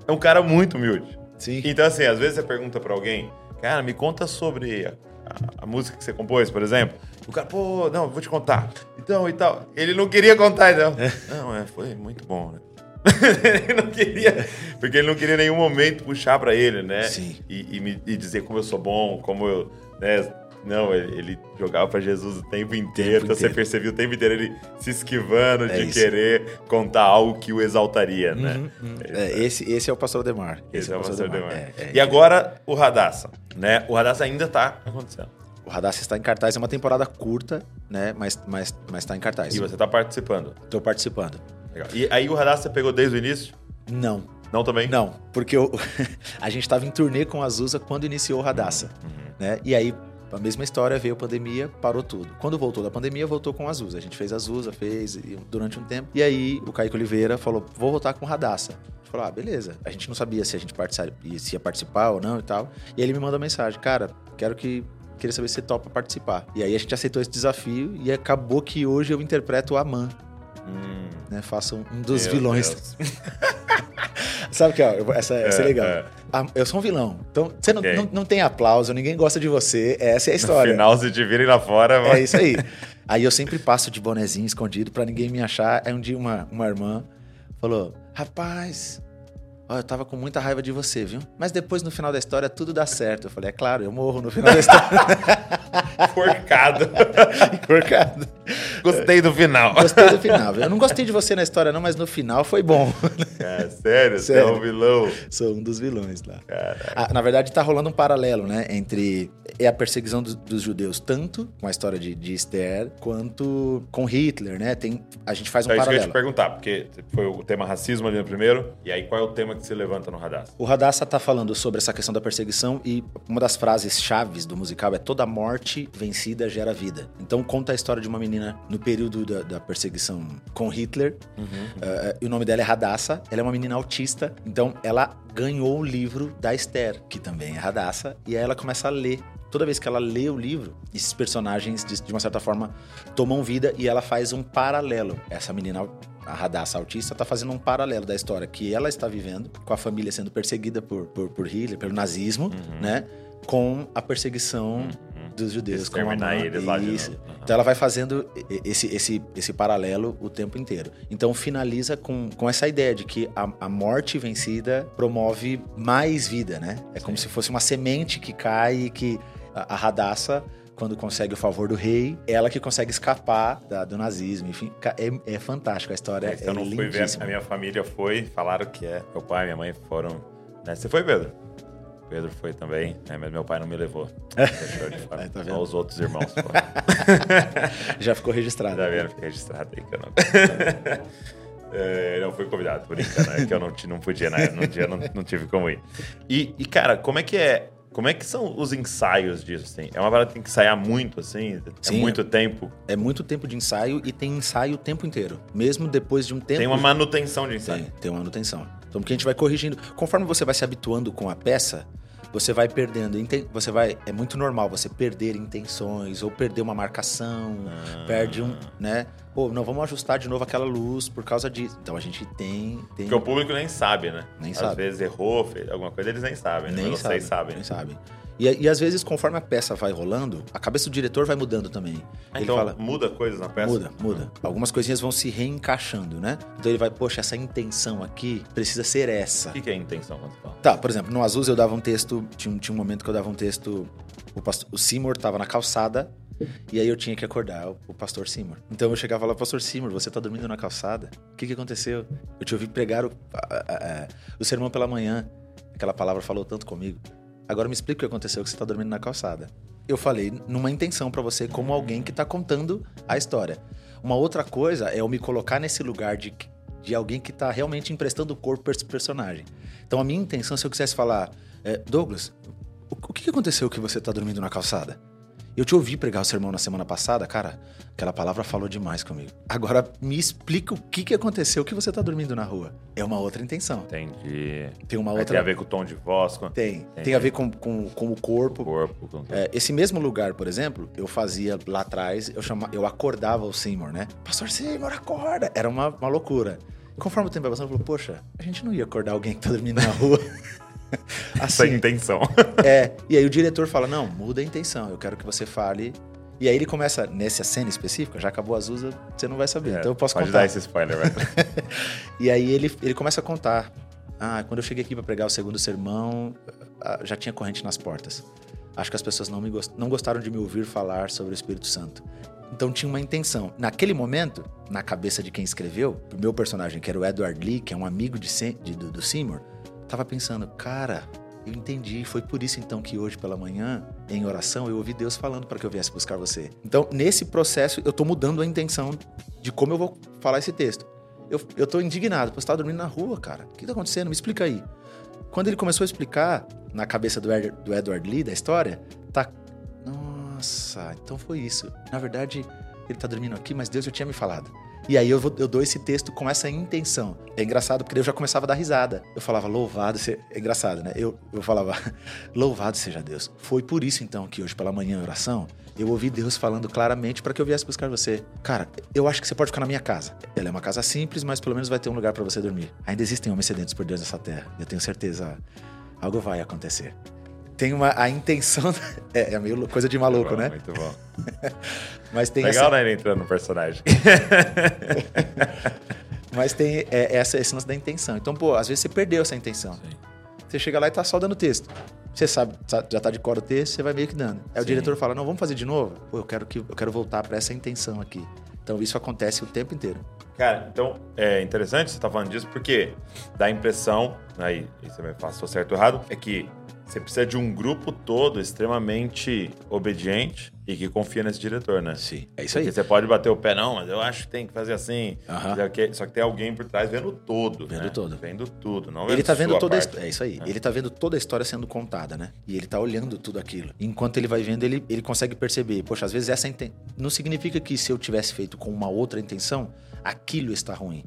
[SPEAKER 1] é um cara muito humilde.
[SPEAKER 3] Sim.
[SPEAKER 1] Então, assim, às vezes você pergunta pra alguém, cara, me conta sobre a, a, a música que você compôs, por exemplo. O cara, pô, não, vou te contar. Então, e tal. Ele não queria contar, então. É. Não, é, foi muito bom, né? ele não queria, porque ele não queria em nenhum momento puxar para ele, né?
[SPEAKER 3] Sim.
[SPEAKER 1] E, e, me, e dizer como eu sou bom, como eu né, não, ele, ele jogava para Jesus o tempo inteiro, então você percebia o tempo inteiro ele se esquivando é de isso. querer contar algo que o exaltaria, né?
[SPEAKER 3] Uhum, uhum. É, esse, esse é o pastor Demar.
[SPEAKER 1] Esse, esse é o pastor Demar. Demar. É, é, e agora o Radassa, né? O Radassa ainda tá acontecendo.
[SPEAKER 3] O Radassa está em cartaz, é uma temporada curta, né? Mas, mas, mas tá em cartaz.
[SPEAKER 1] E você tá participando?
[SPEAKER 3] Tô participando.
[SPEAKER 1] Legal. E aí o Radassa pegou desde o início?
[SPEAKER 3] Não.
[SPEAKER 1] Não também?
[SPEAKER 3] Não, porque eu, a gente estava em turnê com a Azusa quando iniciou o Radassa, uhum. né? E aí a mesma história, veio a pandemia, parou tudo. Quando voltou da pandemia, voltou com a Azusa. A gente fez a Azusa, fez durante um tempo. E aí o Kaique Oliveira falou: vou voltar com Radassa. Falou: ah, beleza. A gente não sabia se a gente se ia participar ou não e tal. E ele me manda mensagem: cara, quero que queria saber se você topa participar. E aí a gente aceitou esse desafio e acabou que hoje eu interpreto a Man. Hum. Né, faço um, dos Meu vilões. Sabe que, ó, essa, essa é, é legal. É. Ah, eu sou um vilão. Então, você não, não, não, tem aplauso, ninguém gosta de você. Essa é a história.
[SPEAKER 1] No final, se te virem lá fora...
[SPEAKER 3] Mas... É isso aí. Aí eu sempre passo de bonezinho escondido para ninguém me achar. Aí um dia uma, uma irmã falou, rapaz, Ó, eu tava com muita raiva de você, viu? Mas depois, no final da história, tudo dá certo. Eu falei, é claro, eu morro no final da história.
[SPEAKER 1] Forcado.
[SPEAKER 3] Forcado.
[SPEAKER 1] Gostei do final.
[SPEAKER 3] Gostei do final. Eu não gostei de você na história, não, mas no final foi bom.
[SPEAKER 1] É, sério? sério? Você é um vilão?
[SPEAKER 3] Sou um dos vilões lá. Ah, na verdade, tá rolando um paralelo, né? Entre é a perseguição dos, dos judeus, tanto com a história de, de, Esther, quanto com Hitler, né? Tem, a gente faz um
[SPEAKER 1] é
[SPEAKER 3] paralelo.
[SPEAKER 1] Isso que eu ia te perguntar, porque foi o tema racismo ali no primeiro, e aí qual é o tema que se levanta no Radassa?
[SPEAKER 3] O Radassa tá falando sobre essa questão da perseguição e uma das frases chaves do musical é toda morte vencida gera vida. Então conta a história de uma menina no período da, da perseguição com Hitler. Uhum. Uh, e o nome dela é Radassa. Ela é uma menina autista. Então ela ganhou o livro da Esther, que também é Radassa, e aí ela começa a ler toda vez que ela lê o livro, esses personagens, de, de, uma certa forma, tomam vida e ela faz um paralelo. Essa menina a Radassa autista está fazendo um paralelo da história que ela está vivendo, com a família sendo perseguida por, por, por Hitler, pelo nazismo, uhum. né? Com a perseguição uhum. dos judeus.
[SPEAKER 1] Com a eles lá Isso. Uhum.
[SPEAKER 3] Então ela vai fazendo esse, esse, esse paralelo o tempo inteiro. Então finaliza com, com essa ideia de que a, a morte vencida promove mais vida, né? É Sim. como se fosse uma semente que cai e que a, Radassa quando consegue o favor do rei, ela que consegue escapar da, do nazismo. Enfim, é, é fantástico a história. É, eu
[SPEAKER 1] não
[SPEAKER 3] fui ver,
[SPEAKER 1] a minha família foi, falaram que é. Meu pai e minha mãe foram. Né? Você foi, Pedro? Pedro foi também, né, mas meu pai não me levou. Deixou de fora.
[SPEAKER 3] É, tá
[SPEAKER 1] Só os outros irmãos. pô.
[SPEAKER 3] Já ficou registrado.
[SPEAKER 1] Tá vendo? Fica registrado aí que eu não. É, não fui convidado, por isso, né? Que eu não, não podia, né? Dia não, não tive como ir. E, e, cara, como é que é? Como é que são os ensaios disso, assim? É uma parada que tem que ensaiar muito, assim? É
[SPEAKER 3] Sim.
[SPEAKER 1] muito tempo?
[SPEAKER 3] É muito tempo de ensaio e tem ensaio o tempo inteiro. Mesmo depois de um tempo.
[SPEAKER 1] Tem uma manutenção de ensaio.
[SPEAKER 3] Tem, tem uma manutenção. Então, porque a gente vai corrigindo. Conforme você vai se habituando com a peça, você vai perdendo. Você vai. É muito normal você perder intenções ou perder uma marcação,
[SPEAKER 1] Ah.
[SPEAKER 3] perde um. né? Pô, não, vamos ajustar de novo aquela luz por causa disso. Então a gente tem. tem
[SPEAKER 1] Porque o público nem sabe, né?
[SPEAKER 3] Nem
[SPEAKER 1] Às
[SPEAKER 3] sabe.
[SPEAKER 1] vezes errou, fez alguma coisa, eles nem sabem, né?
[SPEAKER 3] nem
[SPEAKER 1] Mas
[SPEAKER 3] sabe,
[SPEAKER 1] vocês sabem.
[SPEAKER 3] Nem sabem. E, e às vezes, conforme a peça vai rolando, a cabeça do diretor vai mudando também. Ele
[SPEAKER 1] Então,
[SPEAKER 3] fala.
[SPEAKER 1] muda coisas na peça?
[SPEAKER 3] Muda, muda. Algumas coisinhas vão se reencaixando, né? Então ele vai, poxa, essa intenção aqui precisa ser essa.
[SPEAKER 1] O que, que é intenção quando você fala?
[SPEAKER 3] Tá, por exemplo, no Azusa eu dava um texto, tinha um, tinha um momento que eu dava um texto, o, pastor, o Seymour tava na calçada, e aí eu tinha que acordar o, o pastor Seymour. Então eu chegava lá, pastor Seymour, você tá dormindo na calçada? O que que aconteceu? Eu te ouvi pregar o, a- a- a- o sermão pela manhã, aquela palavra falou tanto comigo. Agora me explica o que aconteceu que você tá dormindo na calçada. Eu falei numa intenção pra você como alguém que tá contando a história. Uma outra coisa é eu me colocar nesse lugar de, de alguém que tá realmente emprestando o corpo pra esse personagem. Então a minha intenção, se eu quisesse falar, é, Douglas, o, o que aconteceu que você tá dormindo na calçada? Eu te ouvi pregar o sermão na semana passada, cara, aquela palavra falou demais comigo. Agora me explica o que que aconteceu que você tá dormindo na rua. É uma outra intenção.
[SPEAKER 1] Entendi.
[SPEAKER 3] Tem uma
[SPEAKER 1] Aí
[SPEAKER 3] outra.
[SPEAKER 1] Tem a ver com o tom de voz, com o
[SPEAKER 3] Tem. Tem a ver com, com, com o corpo.
[SPEAKER 1] corpo, com.
[SPEAKER 3] É, esse mesmo lugar, por exemplo, eu fazia lá atrás, eu, chama, eu acordava o Seymour, né? Pastor Seymour, acorda! Era uma, uma loucura. Conforme o tempo vai passando, eu falei, poxa, a gente não ia acordar alguém que tá dormindo na rua.
[SPEAKER 1] É
[SPEAKER 3] assim,
[SPEAKER 1] intenção.
[SPEAKER 3] é. E aí o diretor fala, não, muda a intenção, eu quero que você fale. E aí ele começa, nessa cena específica, já acabou Azusa, você não vai saber. então eu posso
[SPEAKER 1] É, Pode
[SPEAKER 3] contar.
[SPEAKER 1] dar esse spoiler, velho.
[SPEAKER 3] E aí ele, ele começa a contar. Ah, quando eu cheguei aqui para pregar o segundo sermão, ah, já tinha corrente nas portas. Acho que as pessoas não, me gost... não gostaram de me ouvir falar sobre o Espírito Santo. Então tinha uma intenção. Naquele momento, na cabeça de quem escreveu, o meu personagem, que era o Edward Lee, que é um amigo de, de- do, do Seymour, tava pensando, cara, eu entendi. Foi por isso então que hoje pela manhã, em oração, eu ouvi Deus falando para que eu viesse buscar você. Então, nesse processo, eu tô mudando a intenção de como eu vou falar esse texto. Eu, eu tô indignado, você tá dormindo na rua, cara. O que tá acontecendo? Me explica aí. Quando ele começou a explicar na cabeça do, do Edward Lee, da história, tá. Nossa, então foi isso. Na verdade, ele tá dormindo aqui, mas Deus já tinha me falado. E aí eu, vou- eu dou esse texto com essa intenção. É engraçado porque eu já começava a dar risada. Eu falava, louvado seja. É engraçado, né? Eu, eu falava, louvado seja Deus. Foi por isso então que hoje pela manhã em oração, eu ouvi Deus falando claramente para que eu viesse buscar você. Cara, eu acho que você pode ficar na minha casa. Ela é uma casa simples, mas pelo menos vai ter um lugar para você dormir. Ainda existem homens sedentos por Deus nessa terra. Eu tenho certeza, algo vai acontecer. Tem uma a intenção é, é meio coisa de maluco,
[SPEAKER 1] Muito bom,
[SPEAKER 3] né?
[SPEAKER 1] Muito bom.
[SPEAKER 3] Mas tem
[SPEAKER 1] Legal,
[SPEAKER 3] essa,
[SPEAKER 1] né? Ele entrando no personagem.
[SPEAKER 3] mas tem é, essa esse lance da intenção. Então, pô, às vezes você perdeu essa intenção. Você chega lá e tá só dando texto. Você sabe, tá- já tá de cor o texto, você vai meio que dando. Aí o
[SPEAKER 1] Sim.
[SPEAKER 3] diretor fala: "Não, vamos fazer de novo". Pô, eu quero que eu quero voltar para essa intenção aqui. Então isso acontece o tempo inteiro.
[SPEAKER 1] Cara, então é interessante você estar falando disso porque dá a impressão, aí aí você me eu certo ou errado, é que você precisa de um grupo todo extremamente obediente e que confia nesse diretor, né?
[SPEAKER 3] Sim, é isso
[SPEAKER 1] Porque
[SPEAKER 3] aí.
[SPEAKER 1] você pode bater o pé, não, mas eu acho que tem que fazer assim. Só que- tem alguém por trás vendo todo.
[SPEAKER 3] Vendo
[SPEAKER 1] né?
[SPEAKER 3] todo.
[SPEAKER 1] Vendo tudo, não vendo
[SPEAKER 3] Ele tá vendo toda a
[SPEAKER 1] parte.
[SPEAKER 3] história. É isso aí. Ele tá vendo toda a história sendo contada, né? E ele tá olhando tudo aquilo. Enquanto ele vai vendo, ele, ele consegue perceber. Poxa, às vezes essa inten... não significa que se eu tivesse feito com uma outra intenção, aquilo está ruim.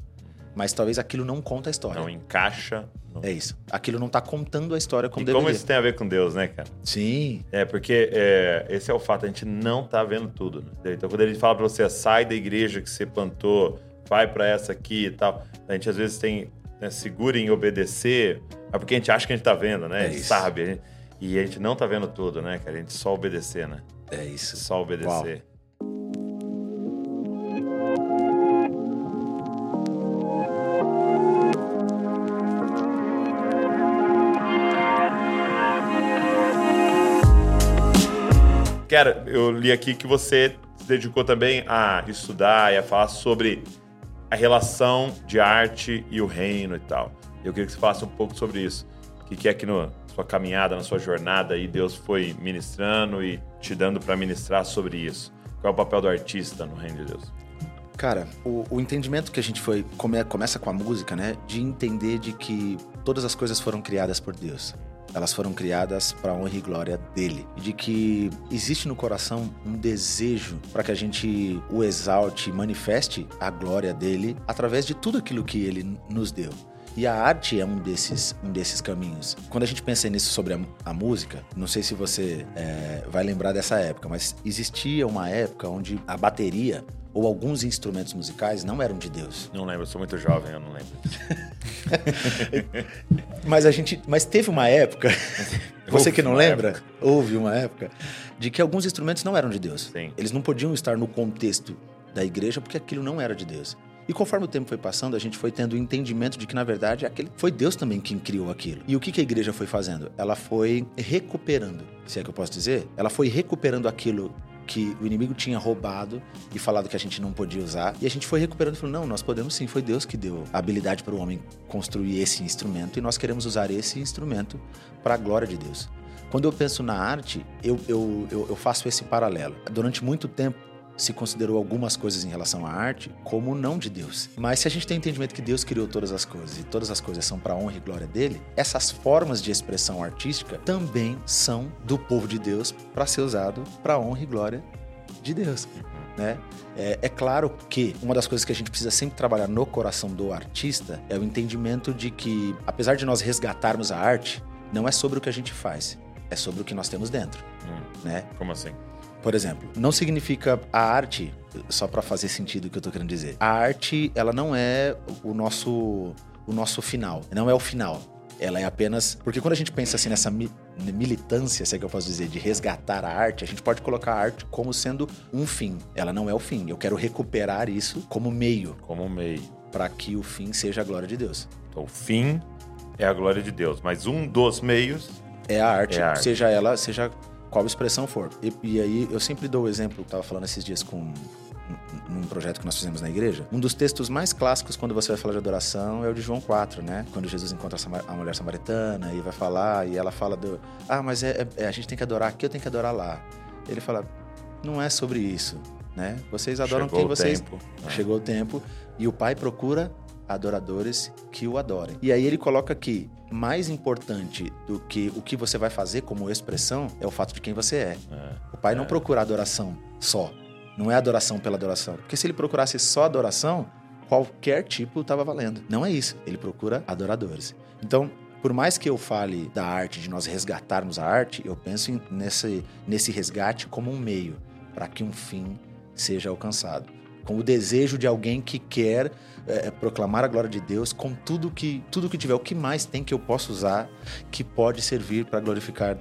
[SPEAKER 3] Mas talvez aquilo não conta a história.
[SPEAKER 1] Não encaixa. no-
[SPEAKER 3] É isso. Aquilo não tá contando a história como
[SPEAKER 1] e
[SPEAKER 3] deveria.
[SPEAKER 1] como isso tem a ver com Deus, né, cara?
[SPEAKER 3] Sim.
[SPEAKER 1] É, porque é, esse é o fato, a gente não tá vendo tudo. Né? Então, quando ele fala pra você, sai da igreja que você plantou, vai pra essa aqui e tal, a gente às vezes tem, né, segura em obedecer, é porque a gente acha que a gente tá vendo, né?
[SPEAKER 3] É
[SPEAKER 1] a gente
[SPEAKER 3] isso.
[SPEAKER 1] sabe, a gente- e a gente não tá vendo tudo, né, cara? A gente só obedecer, né?
[SPEAKER 3] É isso.
[SPEAKER 1] Só obedecer. Cara, eu li aqui que você se dedicou também a estudar e a falar sobre a relação de arte e o reino e tal. Eu queria que você falasse um pouco sobre isso. O que é que no, sua caminhada, na sua jornada e Deus foi ministrando e te dando para ministrar sobre isso? Qual é o papel do artista no reino de Deus?
[SPEAKER 3] Cara, o, o entendimento que a gente foi come, começa com a música, né? De entender de que todas as coisas foram criadas por Deus. Elas foram criadas para honra e glória dele. E de que existe no coração um desejo para que a gente o exalte, manifeste a glória dele através de tudo aquilo que ele nos deu. E a arte é um desses, um desses caminhos. Quando a gente pensa nisso sobre a, a música, não sei se você é, vai lembrar dessa época, mas existia uma época onde a bateria ou alguns instrumentos musicais não eram de Deus.
[SPEAKER 1] Não lembro, eu sou muito jovem, eu não lembro.
[SPEAKER 3] mas a gente, mas teve uma época, você que não lembra, época. houve uma época de que alguns instrumentos não eram de Deus.
[SPEAKER 1] Sim.
[SPEAKER 3] Eles não podiam estar no contexto da igreja porque aquilo não era de Deus. E conforme o tempo foi passando, a gente foi tendo o entendimento de que, na verdade, aquele foi Deus também quem criou aquilo. E o que a igreja foi fazendo? Ela foi recuperando, se é que eu posso dizer, ela foi recuperando aquilo que o inimigo tinha roubado e falado que a gente não podia usar. E a gente foi recuperando e falou: não, nós podemos sim, foi Deus que deu a habilidade para o homem construir esse instrumento e nós queremos usar esse instrumento para a glória de Deus. Quando eu penso na arte, eu, eu, eu, eu faço esse paralelo. Durante muito tempo, se considerou algumas coisas em relação à arte como não de Deus. Mas se a gente tem entendimento que Deus criou todas as coisas e todas as coisas são para honra e glória dele, essas formas de expressão artística também são do povo de Deus para ser usado para honra e glória de Deus. Né? É, é, claro que uma das coisas que a gente precisa sempre trabalhar no coração do artista é o entendimento de que, apesar de nós resgatarmos a arte, não é sobre o que a gente faz, é sobre o que nós temos dentro. Hum, né?
[SPEAKER 1] Como assim?
[SPEAKER 3] Por exemplo, não significa a arte, só para fazer sentido o que eu tô querendo dizer. A arte, ela não é o nosso o nosso final, não é o final. Ela é apenas. Porque quando a gente pensa assim nessa mi... militância, se é que eu posso dizer, de resgatar a arte, a gente pode colocar a arte como sendo um fim. Ela não é o fim. Eu quero recuperar isso como meio.
[SPEAKER 1] Como meio.
[SPEAKER 3] Para que o fim seja a glória de Deus.
[SPEAKER 1] Então, o fim é a glória de Deus, mas um dos meios
[SPEAKER 3] é a arte, é a arte. seja ela, seja qual expressão for. E, e aí eu sempre dou o exemplo, eu estava falando esses dias com num projeto que nós fizemos na igreja, um dos textos mais clássicos quando você vai falar de adoração é o de João 4, né? Quando Jesus encontra a mulher samaritana e vai falar, e ela fala do. Ah, mas é, é, a gente tem que adorar aqui, eu tenho que adorar lá. Ele fala, não é sobre isso, né? Vocês adoram Chegou quem vocês.
[SPEAKER 1] Tempo.
[SPEAKER 3] Chegou o tempo. E o pai procura adoradores que o adorem. E aí ele coloca que mais importante do que o que você vai fazer como expressão é o fato de quem você é. é o pai é. não procura adoração só. Não é adoração pela adoração. Porque se ele procurasse só adoração, qualquer tipo estava valendo. Não é isso. Ele procura adoradores. Então, por mais que eu fale da arte, de nós resgatarmos a arte, eu penso nesse, nesse resgate como um meio para que um fim seja alcançado. Com o desejo de alguém que quer é, é, proclamar a glória de Deus com tudo que tudo que tiver, o que mais tem que eu posso usar que pode servir para glorificar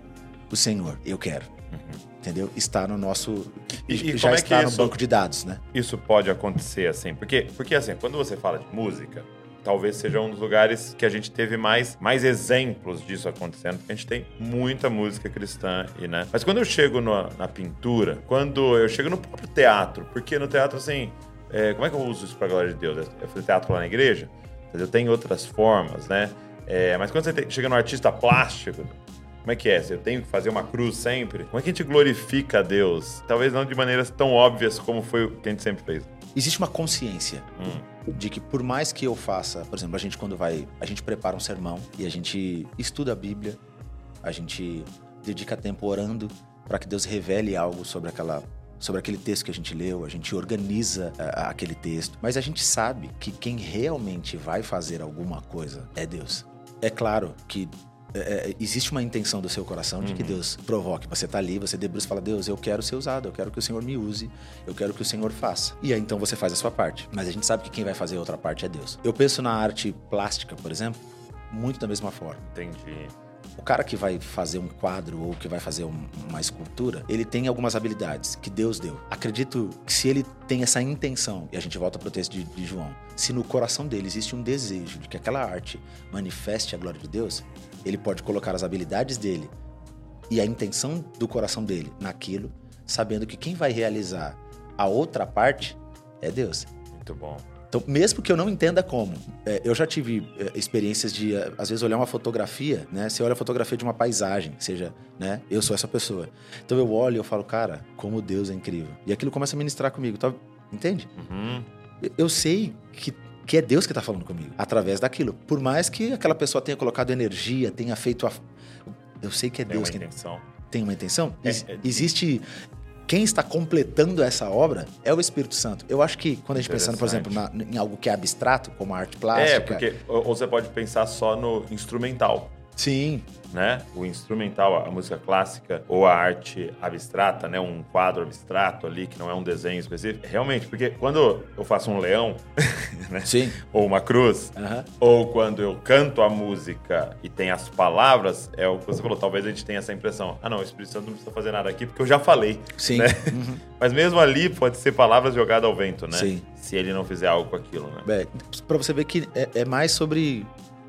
[SPEAKER 3] o Senhor. Eu quero. Uhum. Entendeu? Está no nosso. E, e já é está no banco de dados, né?
[SPEAKER 1] Isso pode acontecer assim. Porque, porque assim, quando você fala de música, talvez seja um dos lugares que a gente teve mais, mais exemplos disso acontecendo, porque a gente tem muita música cristã, e, né? Mas quando eu chego na pintura, quando eu chego no próprio teatro, porque no teatro, assim, é, como é que eu uso isso para a glória de Deus? Eu fazer teatro lá na igreja? Eu tenho outras formas, né? É, mas quando você chega no artista plástico, como é que é? Eu tenho que fazer uma cruz sempre? Como é que a gente glorifica a Deus? Talvez não de maneiras tão óbvias como foi o que a gente sempre fez.
[SPEAKER 3] Existe uma consciência hum. de que por mais que eu faça, por exemplo, a gente quando vai, a gente prepara um sermão e a gente estuda a Bíblia, a gente dedica tempo orando para que Deus revele algo sobre aquela sobre aquele texto que a gente leu, a gente organiza uh, aquele texto, mas a gente sabe que quem realmente vai fazer alguma coisa é Deus. É claro que é, existe uma intenção do seu coração de uhum. que Deus provoque. Você tá ali, você debruça e fala: Deus, eu quero ser usado, eu quero que o Senhor me use, eu quero que o Senhor faça. E aí então você faz a sua parte. Mas a gente sabe que quem vai fazer a outra parte é Deus. Eu penso na arte plástica, por exemplo, muito da mesma forma.
[SPEAKER 1] Entendi.
[SPEAKER 3] O cara que vai fazer um quadro ou que vai fazer um, uma escultura, ele tem algumas habilidades que Deus deu. Acredito que se ele tem essa intenção, e a gente volta para o texto de, de João, se no coração dele existe um desejo de que aquela arte manifeste a glória de Deus, ele pode colocar as habilidades dele e a intenção do coração dele naquilo, sabendo que quem vai realizar a outra parte é Deus.
[SPEAKER 1] Muito bom.
[SPEAKER 3] Então, mesmo que eu não entenda como, é, eu já tive é, experiências de, é, às vezes, olhar uma fotografia, né? Você olha a fotografia de uma paisagem, seja, né? Eu sou essa pessoa. Então eu olho e eu falo, cara, como Deus é incrível. E aquilo começa a ministrar comigo, tá? Entende?
[SPEAKER 1] Uhum.
[SPEAKER 3] Eu- Eu sei que, que é Deus que está falando comigo, através daquilo. Por mais que aquela pessoa tenha colocado energia, tenha feito a. Eu sei que é
[SPEAKER 1] Tem uma
[SPEAKER 3] Deus que
[SPEAKER 1] intenção.
[SPEAKER 3] tem uma intenção.
[SPEAKER 1] É, é-
[SPEAKER 3] Existe. Quem está completando essa obra é o Espírito Santo. Eu acho que quando a gente pensando, por exemplo, na- em algo que é abstrato, como a arte plástica.
[SPEAKER 1] É, porque ou ou você pode pensar só no instrumental,
[SPEAKER 3] Sim,
[SPEAKER 1] né? O instrumental, a música clássica ou a arte abstrata, né? Um quadro abstrato ali que não é um desenho específico. Realmente, porque quando eu faço um leão, né?
[SPEAKER 3] sim.
[SPEAKER 1] Ou uma cruz, ou quando eu canto a música e tem as palavras, é o que você falou, talvez a gente tenha essa impressão. Ah, não, o Espírito Santo não precisa fazer nada aqui porque eu já falei.
[SPEAKER 3] Sim.
[SPEAKER 1] Né?
[SPEAKER 3] Uhum.
[SPEAKER 1] Mas mesmo ali pode ser palavras jogadas ao vento, né?
[SPEAKER 3] Sim.
[SPEAKER 1] Se ele não fizer algo com aquilo, né?
[SPEAKER 3] É, pra você ver que é, é mais sobre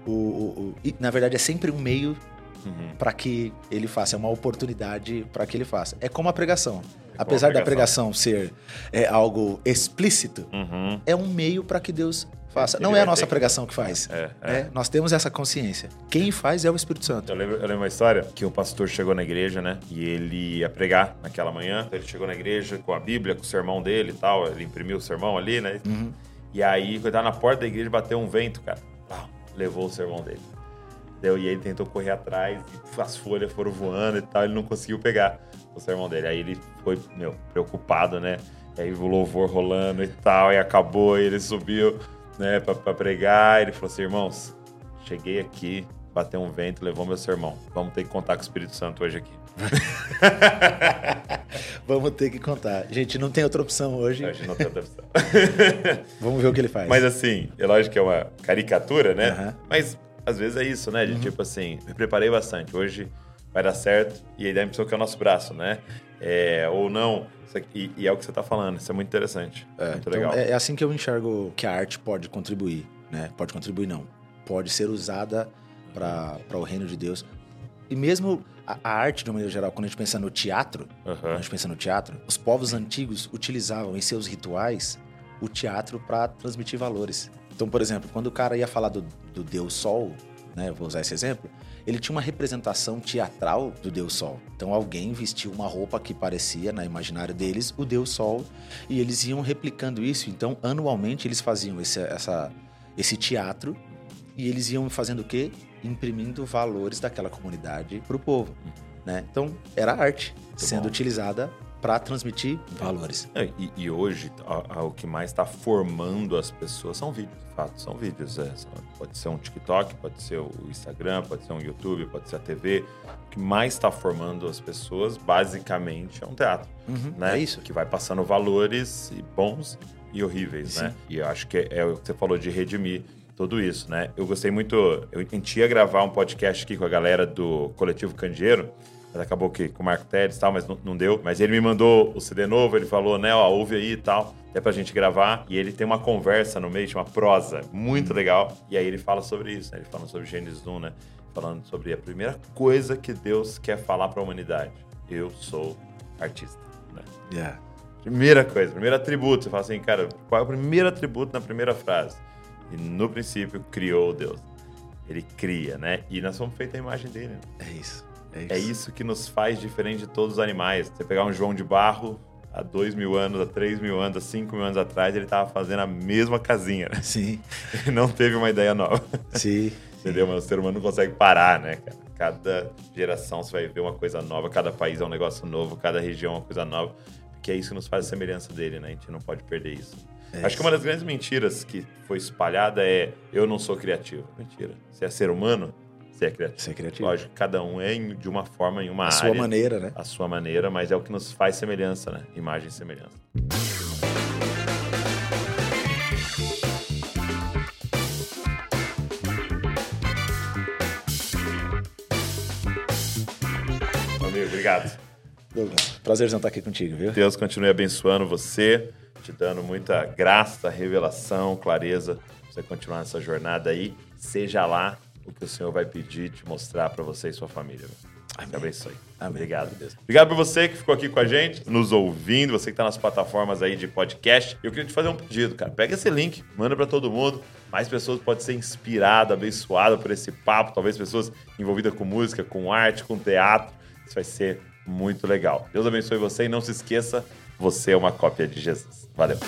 [SPEAKER 3] o, o- o- Na verdade, é sempre um meio
[SPEAKER 1] Uhum.
[SPEAKER 3] para que ele faça, é uma oportunidade para que ele faça. É como a pregação.
[SPEAKER 1] É a
[SPEAKER 3] Apesar da
[SPEAKER 1] pregação.
[SPEAKER 3] pregação ser é, algo explícito,
[SPEAKER 1] Uhum.
[SPEAKER 3] é um meio para que Deus faça.
[SPEAKER 1] Ele
[SPEAKER 3] Não é a nossa
[SPEAKER 1] ter
[SPEAKER 3] pregação que faz.
[SPEAKER 1] É, é.
[SPEAKER 3] né? Nós temos essa consciência. Quem faz é o Espírito Santo.
[SPEAKER 1] Eu lembro, eu lembro uma história que o pastor chegou na igreja, né? E ele ia pregar naquela manhã. Então ele chegou na igreja com a Bíblia, com o sermão dele e tal. Ele imprimiu o sermão ali, né?
[SPEAKER 3] Uhum.
[SPEAKER 1] E aí, quando na porta da igreja, bateu um vento, cara. Levou o sermão dele. Deu, e ele tentou correr atrás e as folhas foram voando e tal. Ele não conseguiu pegar o sermão dele. Aí ele foi, meu, preocupado, né? E aí o louvor rolando e tal. E acabou, e ele subiu, né, pra, pra pregar. Ele falou assim: irmãos, cheguei aqui, bateu um vento, levou meu sermão. Vamos ter que contar com o Espírito Santo hoje aqui.
[SPEAKER 3] Vamos ter que contar. Gente, não tem outra opção hoje.
[SPEAKER 1] Hoje não tem outra opção.
[SPEAKER 3] Vamos ver o que ele faz.
[SPEAKER 1] Mas assim, é lógico que é uma caricatura, né? Mas às vezes é isso, né? De
[SPEAKER 3] Uhum.
[SPEAKER 1] tipo assim, me preparei bastante, hoje vai dar certo, e aí dá a impressão que é o nosso braço, né? É, ou não, aqui- e, é o que você tá falando, isso é muito interessante.
[SPEAKER 3] É,
[SPEAKER 1] muito
[SPEAKER 3] então,
[SPEAKER 1] legal.
[SPEAKER 3] é, é assim que eu enxergo que a arte pode contribuir, né? Pode contribuir, não. Pode ser usada para o reino de Deus. E mesmo a, a arte, de uma maneira geral, quando a gente pensa no teatro, quando a gente pensa no teatro, os povos antigos utilizavam em seus rituais o teatro para transmitir valores. Então, por exemplo, quando o cara ia falar do, do Deus Sol, né? Vou usar esse exemplo. Ele tinha uma representação teatral do Deus Sol. Então alguém vestiu uma roupa que parecia, na imaginário deles, o Deus Sol, e eles iam replicando isso. Então, anualmente eles faziam esse, essa, esse teatro e eles iam fazendo o quê? Imprimindo valores daquela comunidade para o povo. Né? Então, era arte sendo
[SPEAKER 1] bom.
[SPEAKER 3] utilizada para transmitir valores.
[SPEAKER 1] É, E, e hoje, a- a- o que mais está formando as pessoas são vídeos, de fato, são vídeos. é. São- pode ser um TikTok, pode ser o Instagram, pode ser um YouTube, pode ser a TV. O que mais está formando as pessoas, basicamente, é um teatro. né?
[SPEAKER 3] É isso.
[SPEAKER 1] Que vai passando valores bons e horríveis,
[SPEAKER 3] Sim.
[SPEAKER 1] né? E eu acho que é, é o que você falou de redimir tudo isso, né? Eu gostei muito. Eu, a gente ia gravar um podcast aqui com a galera do Coletivo Candeeiro. Mas acabou que com o Marco Tedes e tal, mas não, não deu. Mas ele me mandou o CD novo, ele falou, né, ó, ouve aí e tal, até pra gente gravar. E ele tem uma conversa no meio, chama prosa, muito legal. E aí ele fala sobre isso, né? Ele fala sobre Gênesis 1, né? Falando sobre a primeira coisa que Deus quer falar pra humanidade. Eu sou artista, né?
[SPEAKER 3] Yeah.
[SPEAKER 1] Primeira coisa, primeiro atributo. Você fala assim, cara, qual é o primeiro atributo na primeira frase? E no princípio criou Deus. Ele cria, né? E nós somos feitos a imagem dele. né?
[SPEAKER 3] É isso. É isso.
[SPEAKER 1] É isso que nos faz diferente de todos os animais. Você pegar um João de Barro há dois mil anos, há três mil anos, há cinco mil anos atrás, ele tava fazendo a mesma casinha, né?
[SPEAKER 3] Sim,
[SPEAKER 1] Ele não teve uma ideia nova.
[SPEAKER 3] sim.
[SPEAKER 1] Entendeu? Mas o ser humano não consegue parar, né, cara? Cada geração você vai ver uma coisa nova, cada país é um negócio novo, cada região é uma coisa nova. Porque é isso que nos faz a semelhança dele, né? A gente não pode perder isso.
[SPEAKER 3] É
[SPEAKER 1] Acho que uma das grandes mentiras que foi espalhada é eu não sou criativo. Mentira. Você é ser humano, você é criativo.
[SPEAKER 3] Você é criativo.
[SPEAKER 1] Lógico, cada um é em- de uma forma, em uma
[SPEAKER 3] A
[SPEAKER 1] área.
[SPEAKER 3] sua maneira, né?
[SPEAKER 1] A sua maneira, mas é o que nos faz semelhança, né? Imagem e semelhança. Amigo, obrigado.
[SPEAKER 3] Douglas, prazerzão estar aqui contigo, viu?
[SPEAKER 1] Deus continue abençoando você, te dando muita graça, revelação, clareza, pra você continuar nessa jornada aí. Seja lá o que o Senhor vai pedir, te mostrar para você e sua família. Amém. Te abençoe.
[SPEAKER 3] Amém.
[SPEAKER 1] Obrigado. Deus. Obrigado por você que ficou aqui com a gente, nos ouvindo, você que está nas plataformas aí de podcast. Eu queria te fazer um pedido, cara. Pega esse link, manda para todo mundo. Mais pessoas podem ser inspiradas, abençoadas por esse papo. Talvez pessoas envolvidas com música, com arte, com teatro. Isso vai ser muito legal. Deus abençoe você e não se esqueça, você é uma cópia de Jesus. Valeu.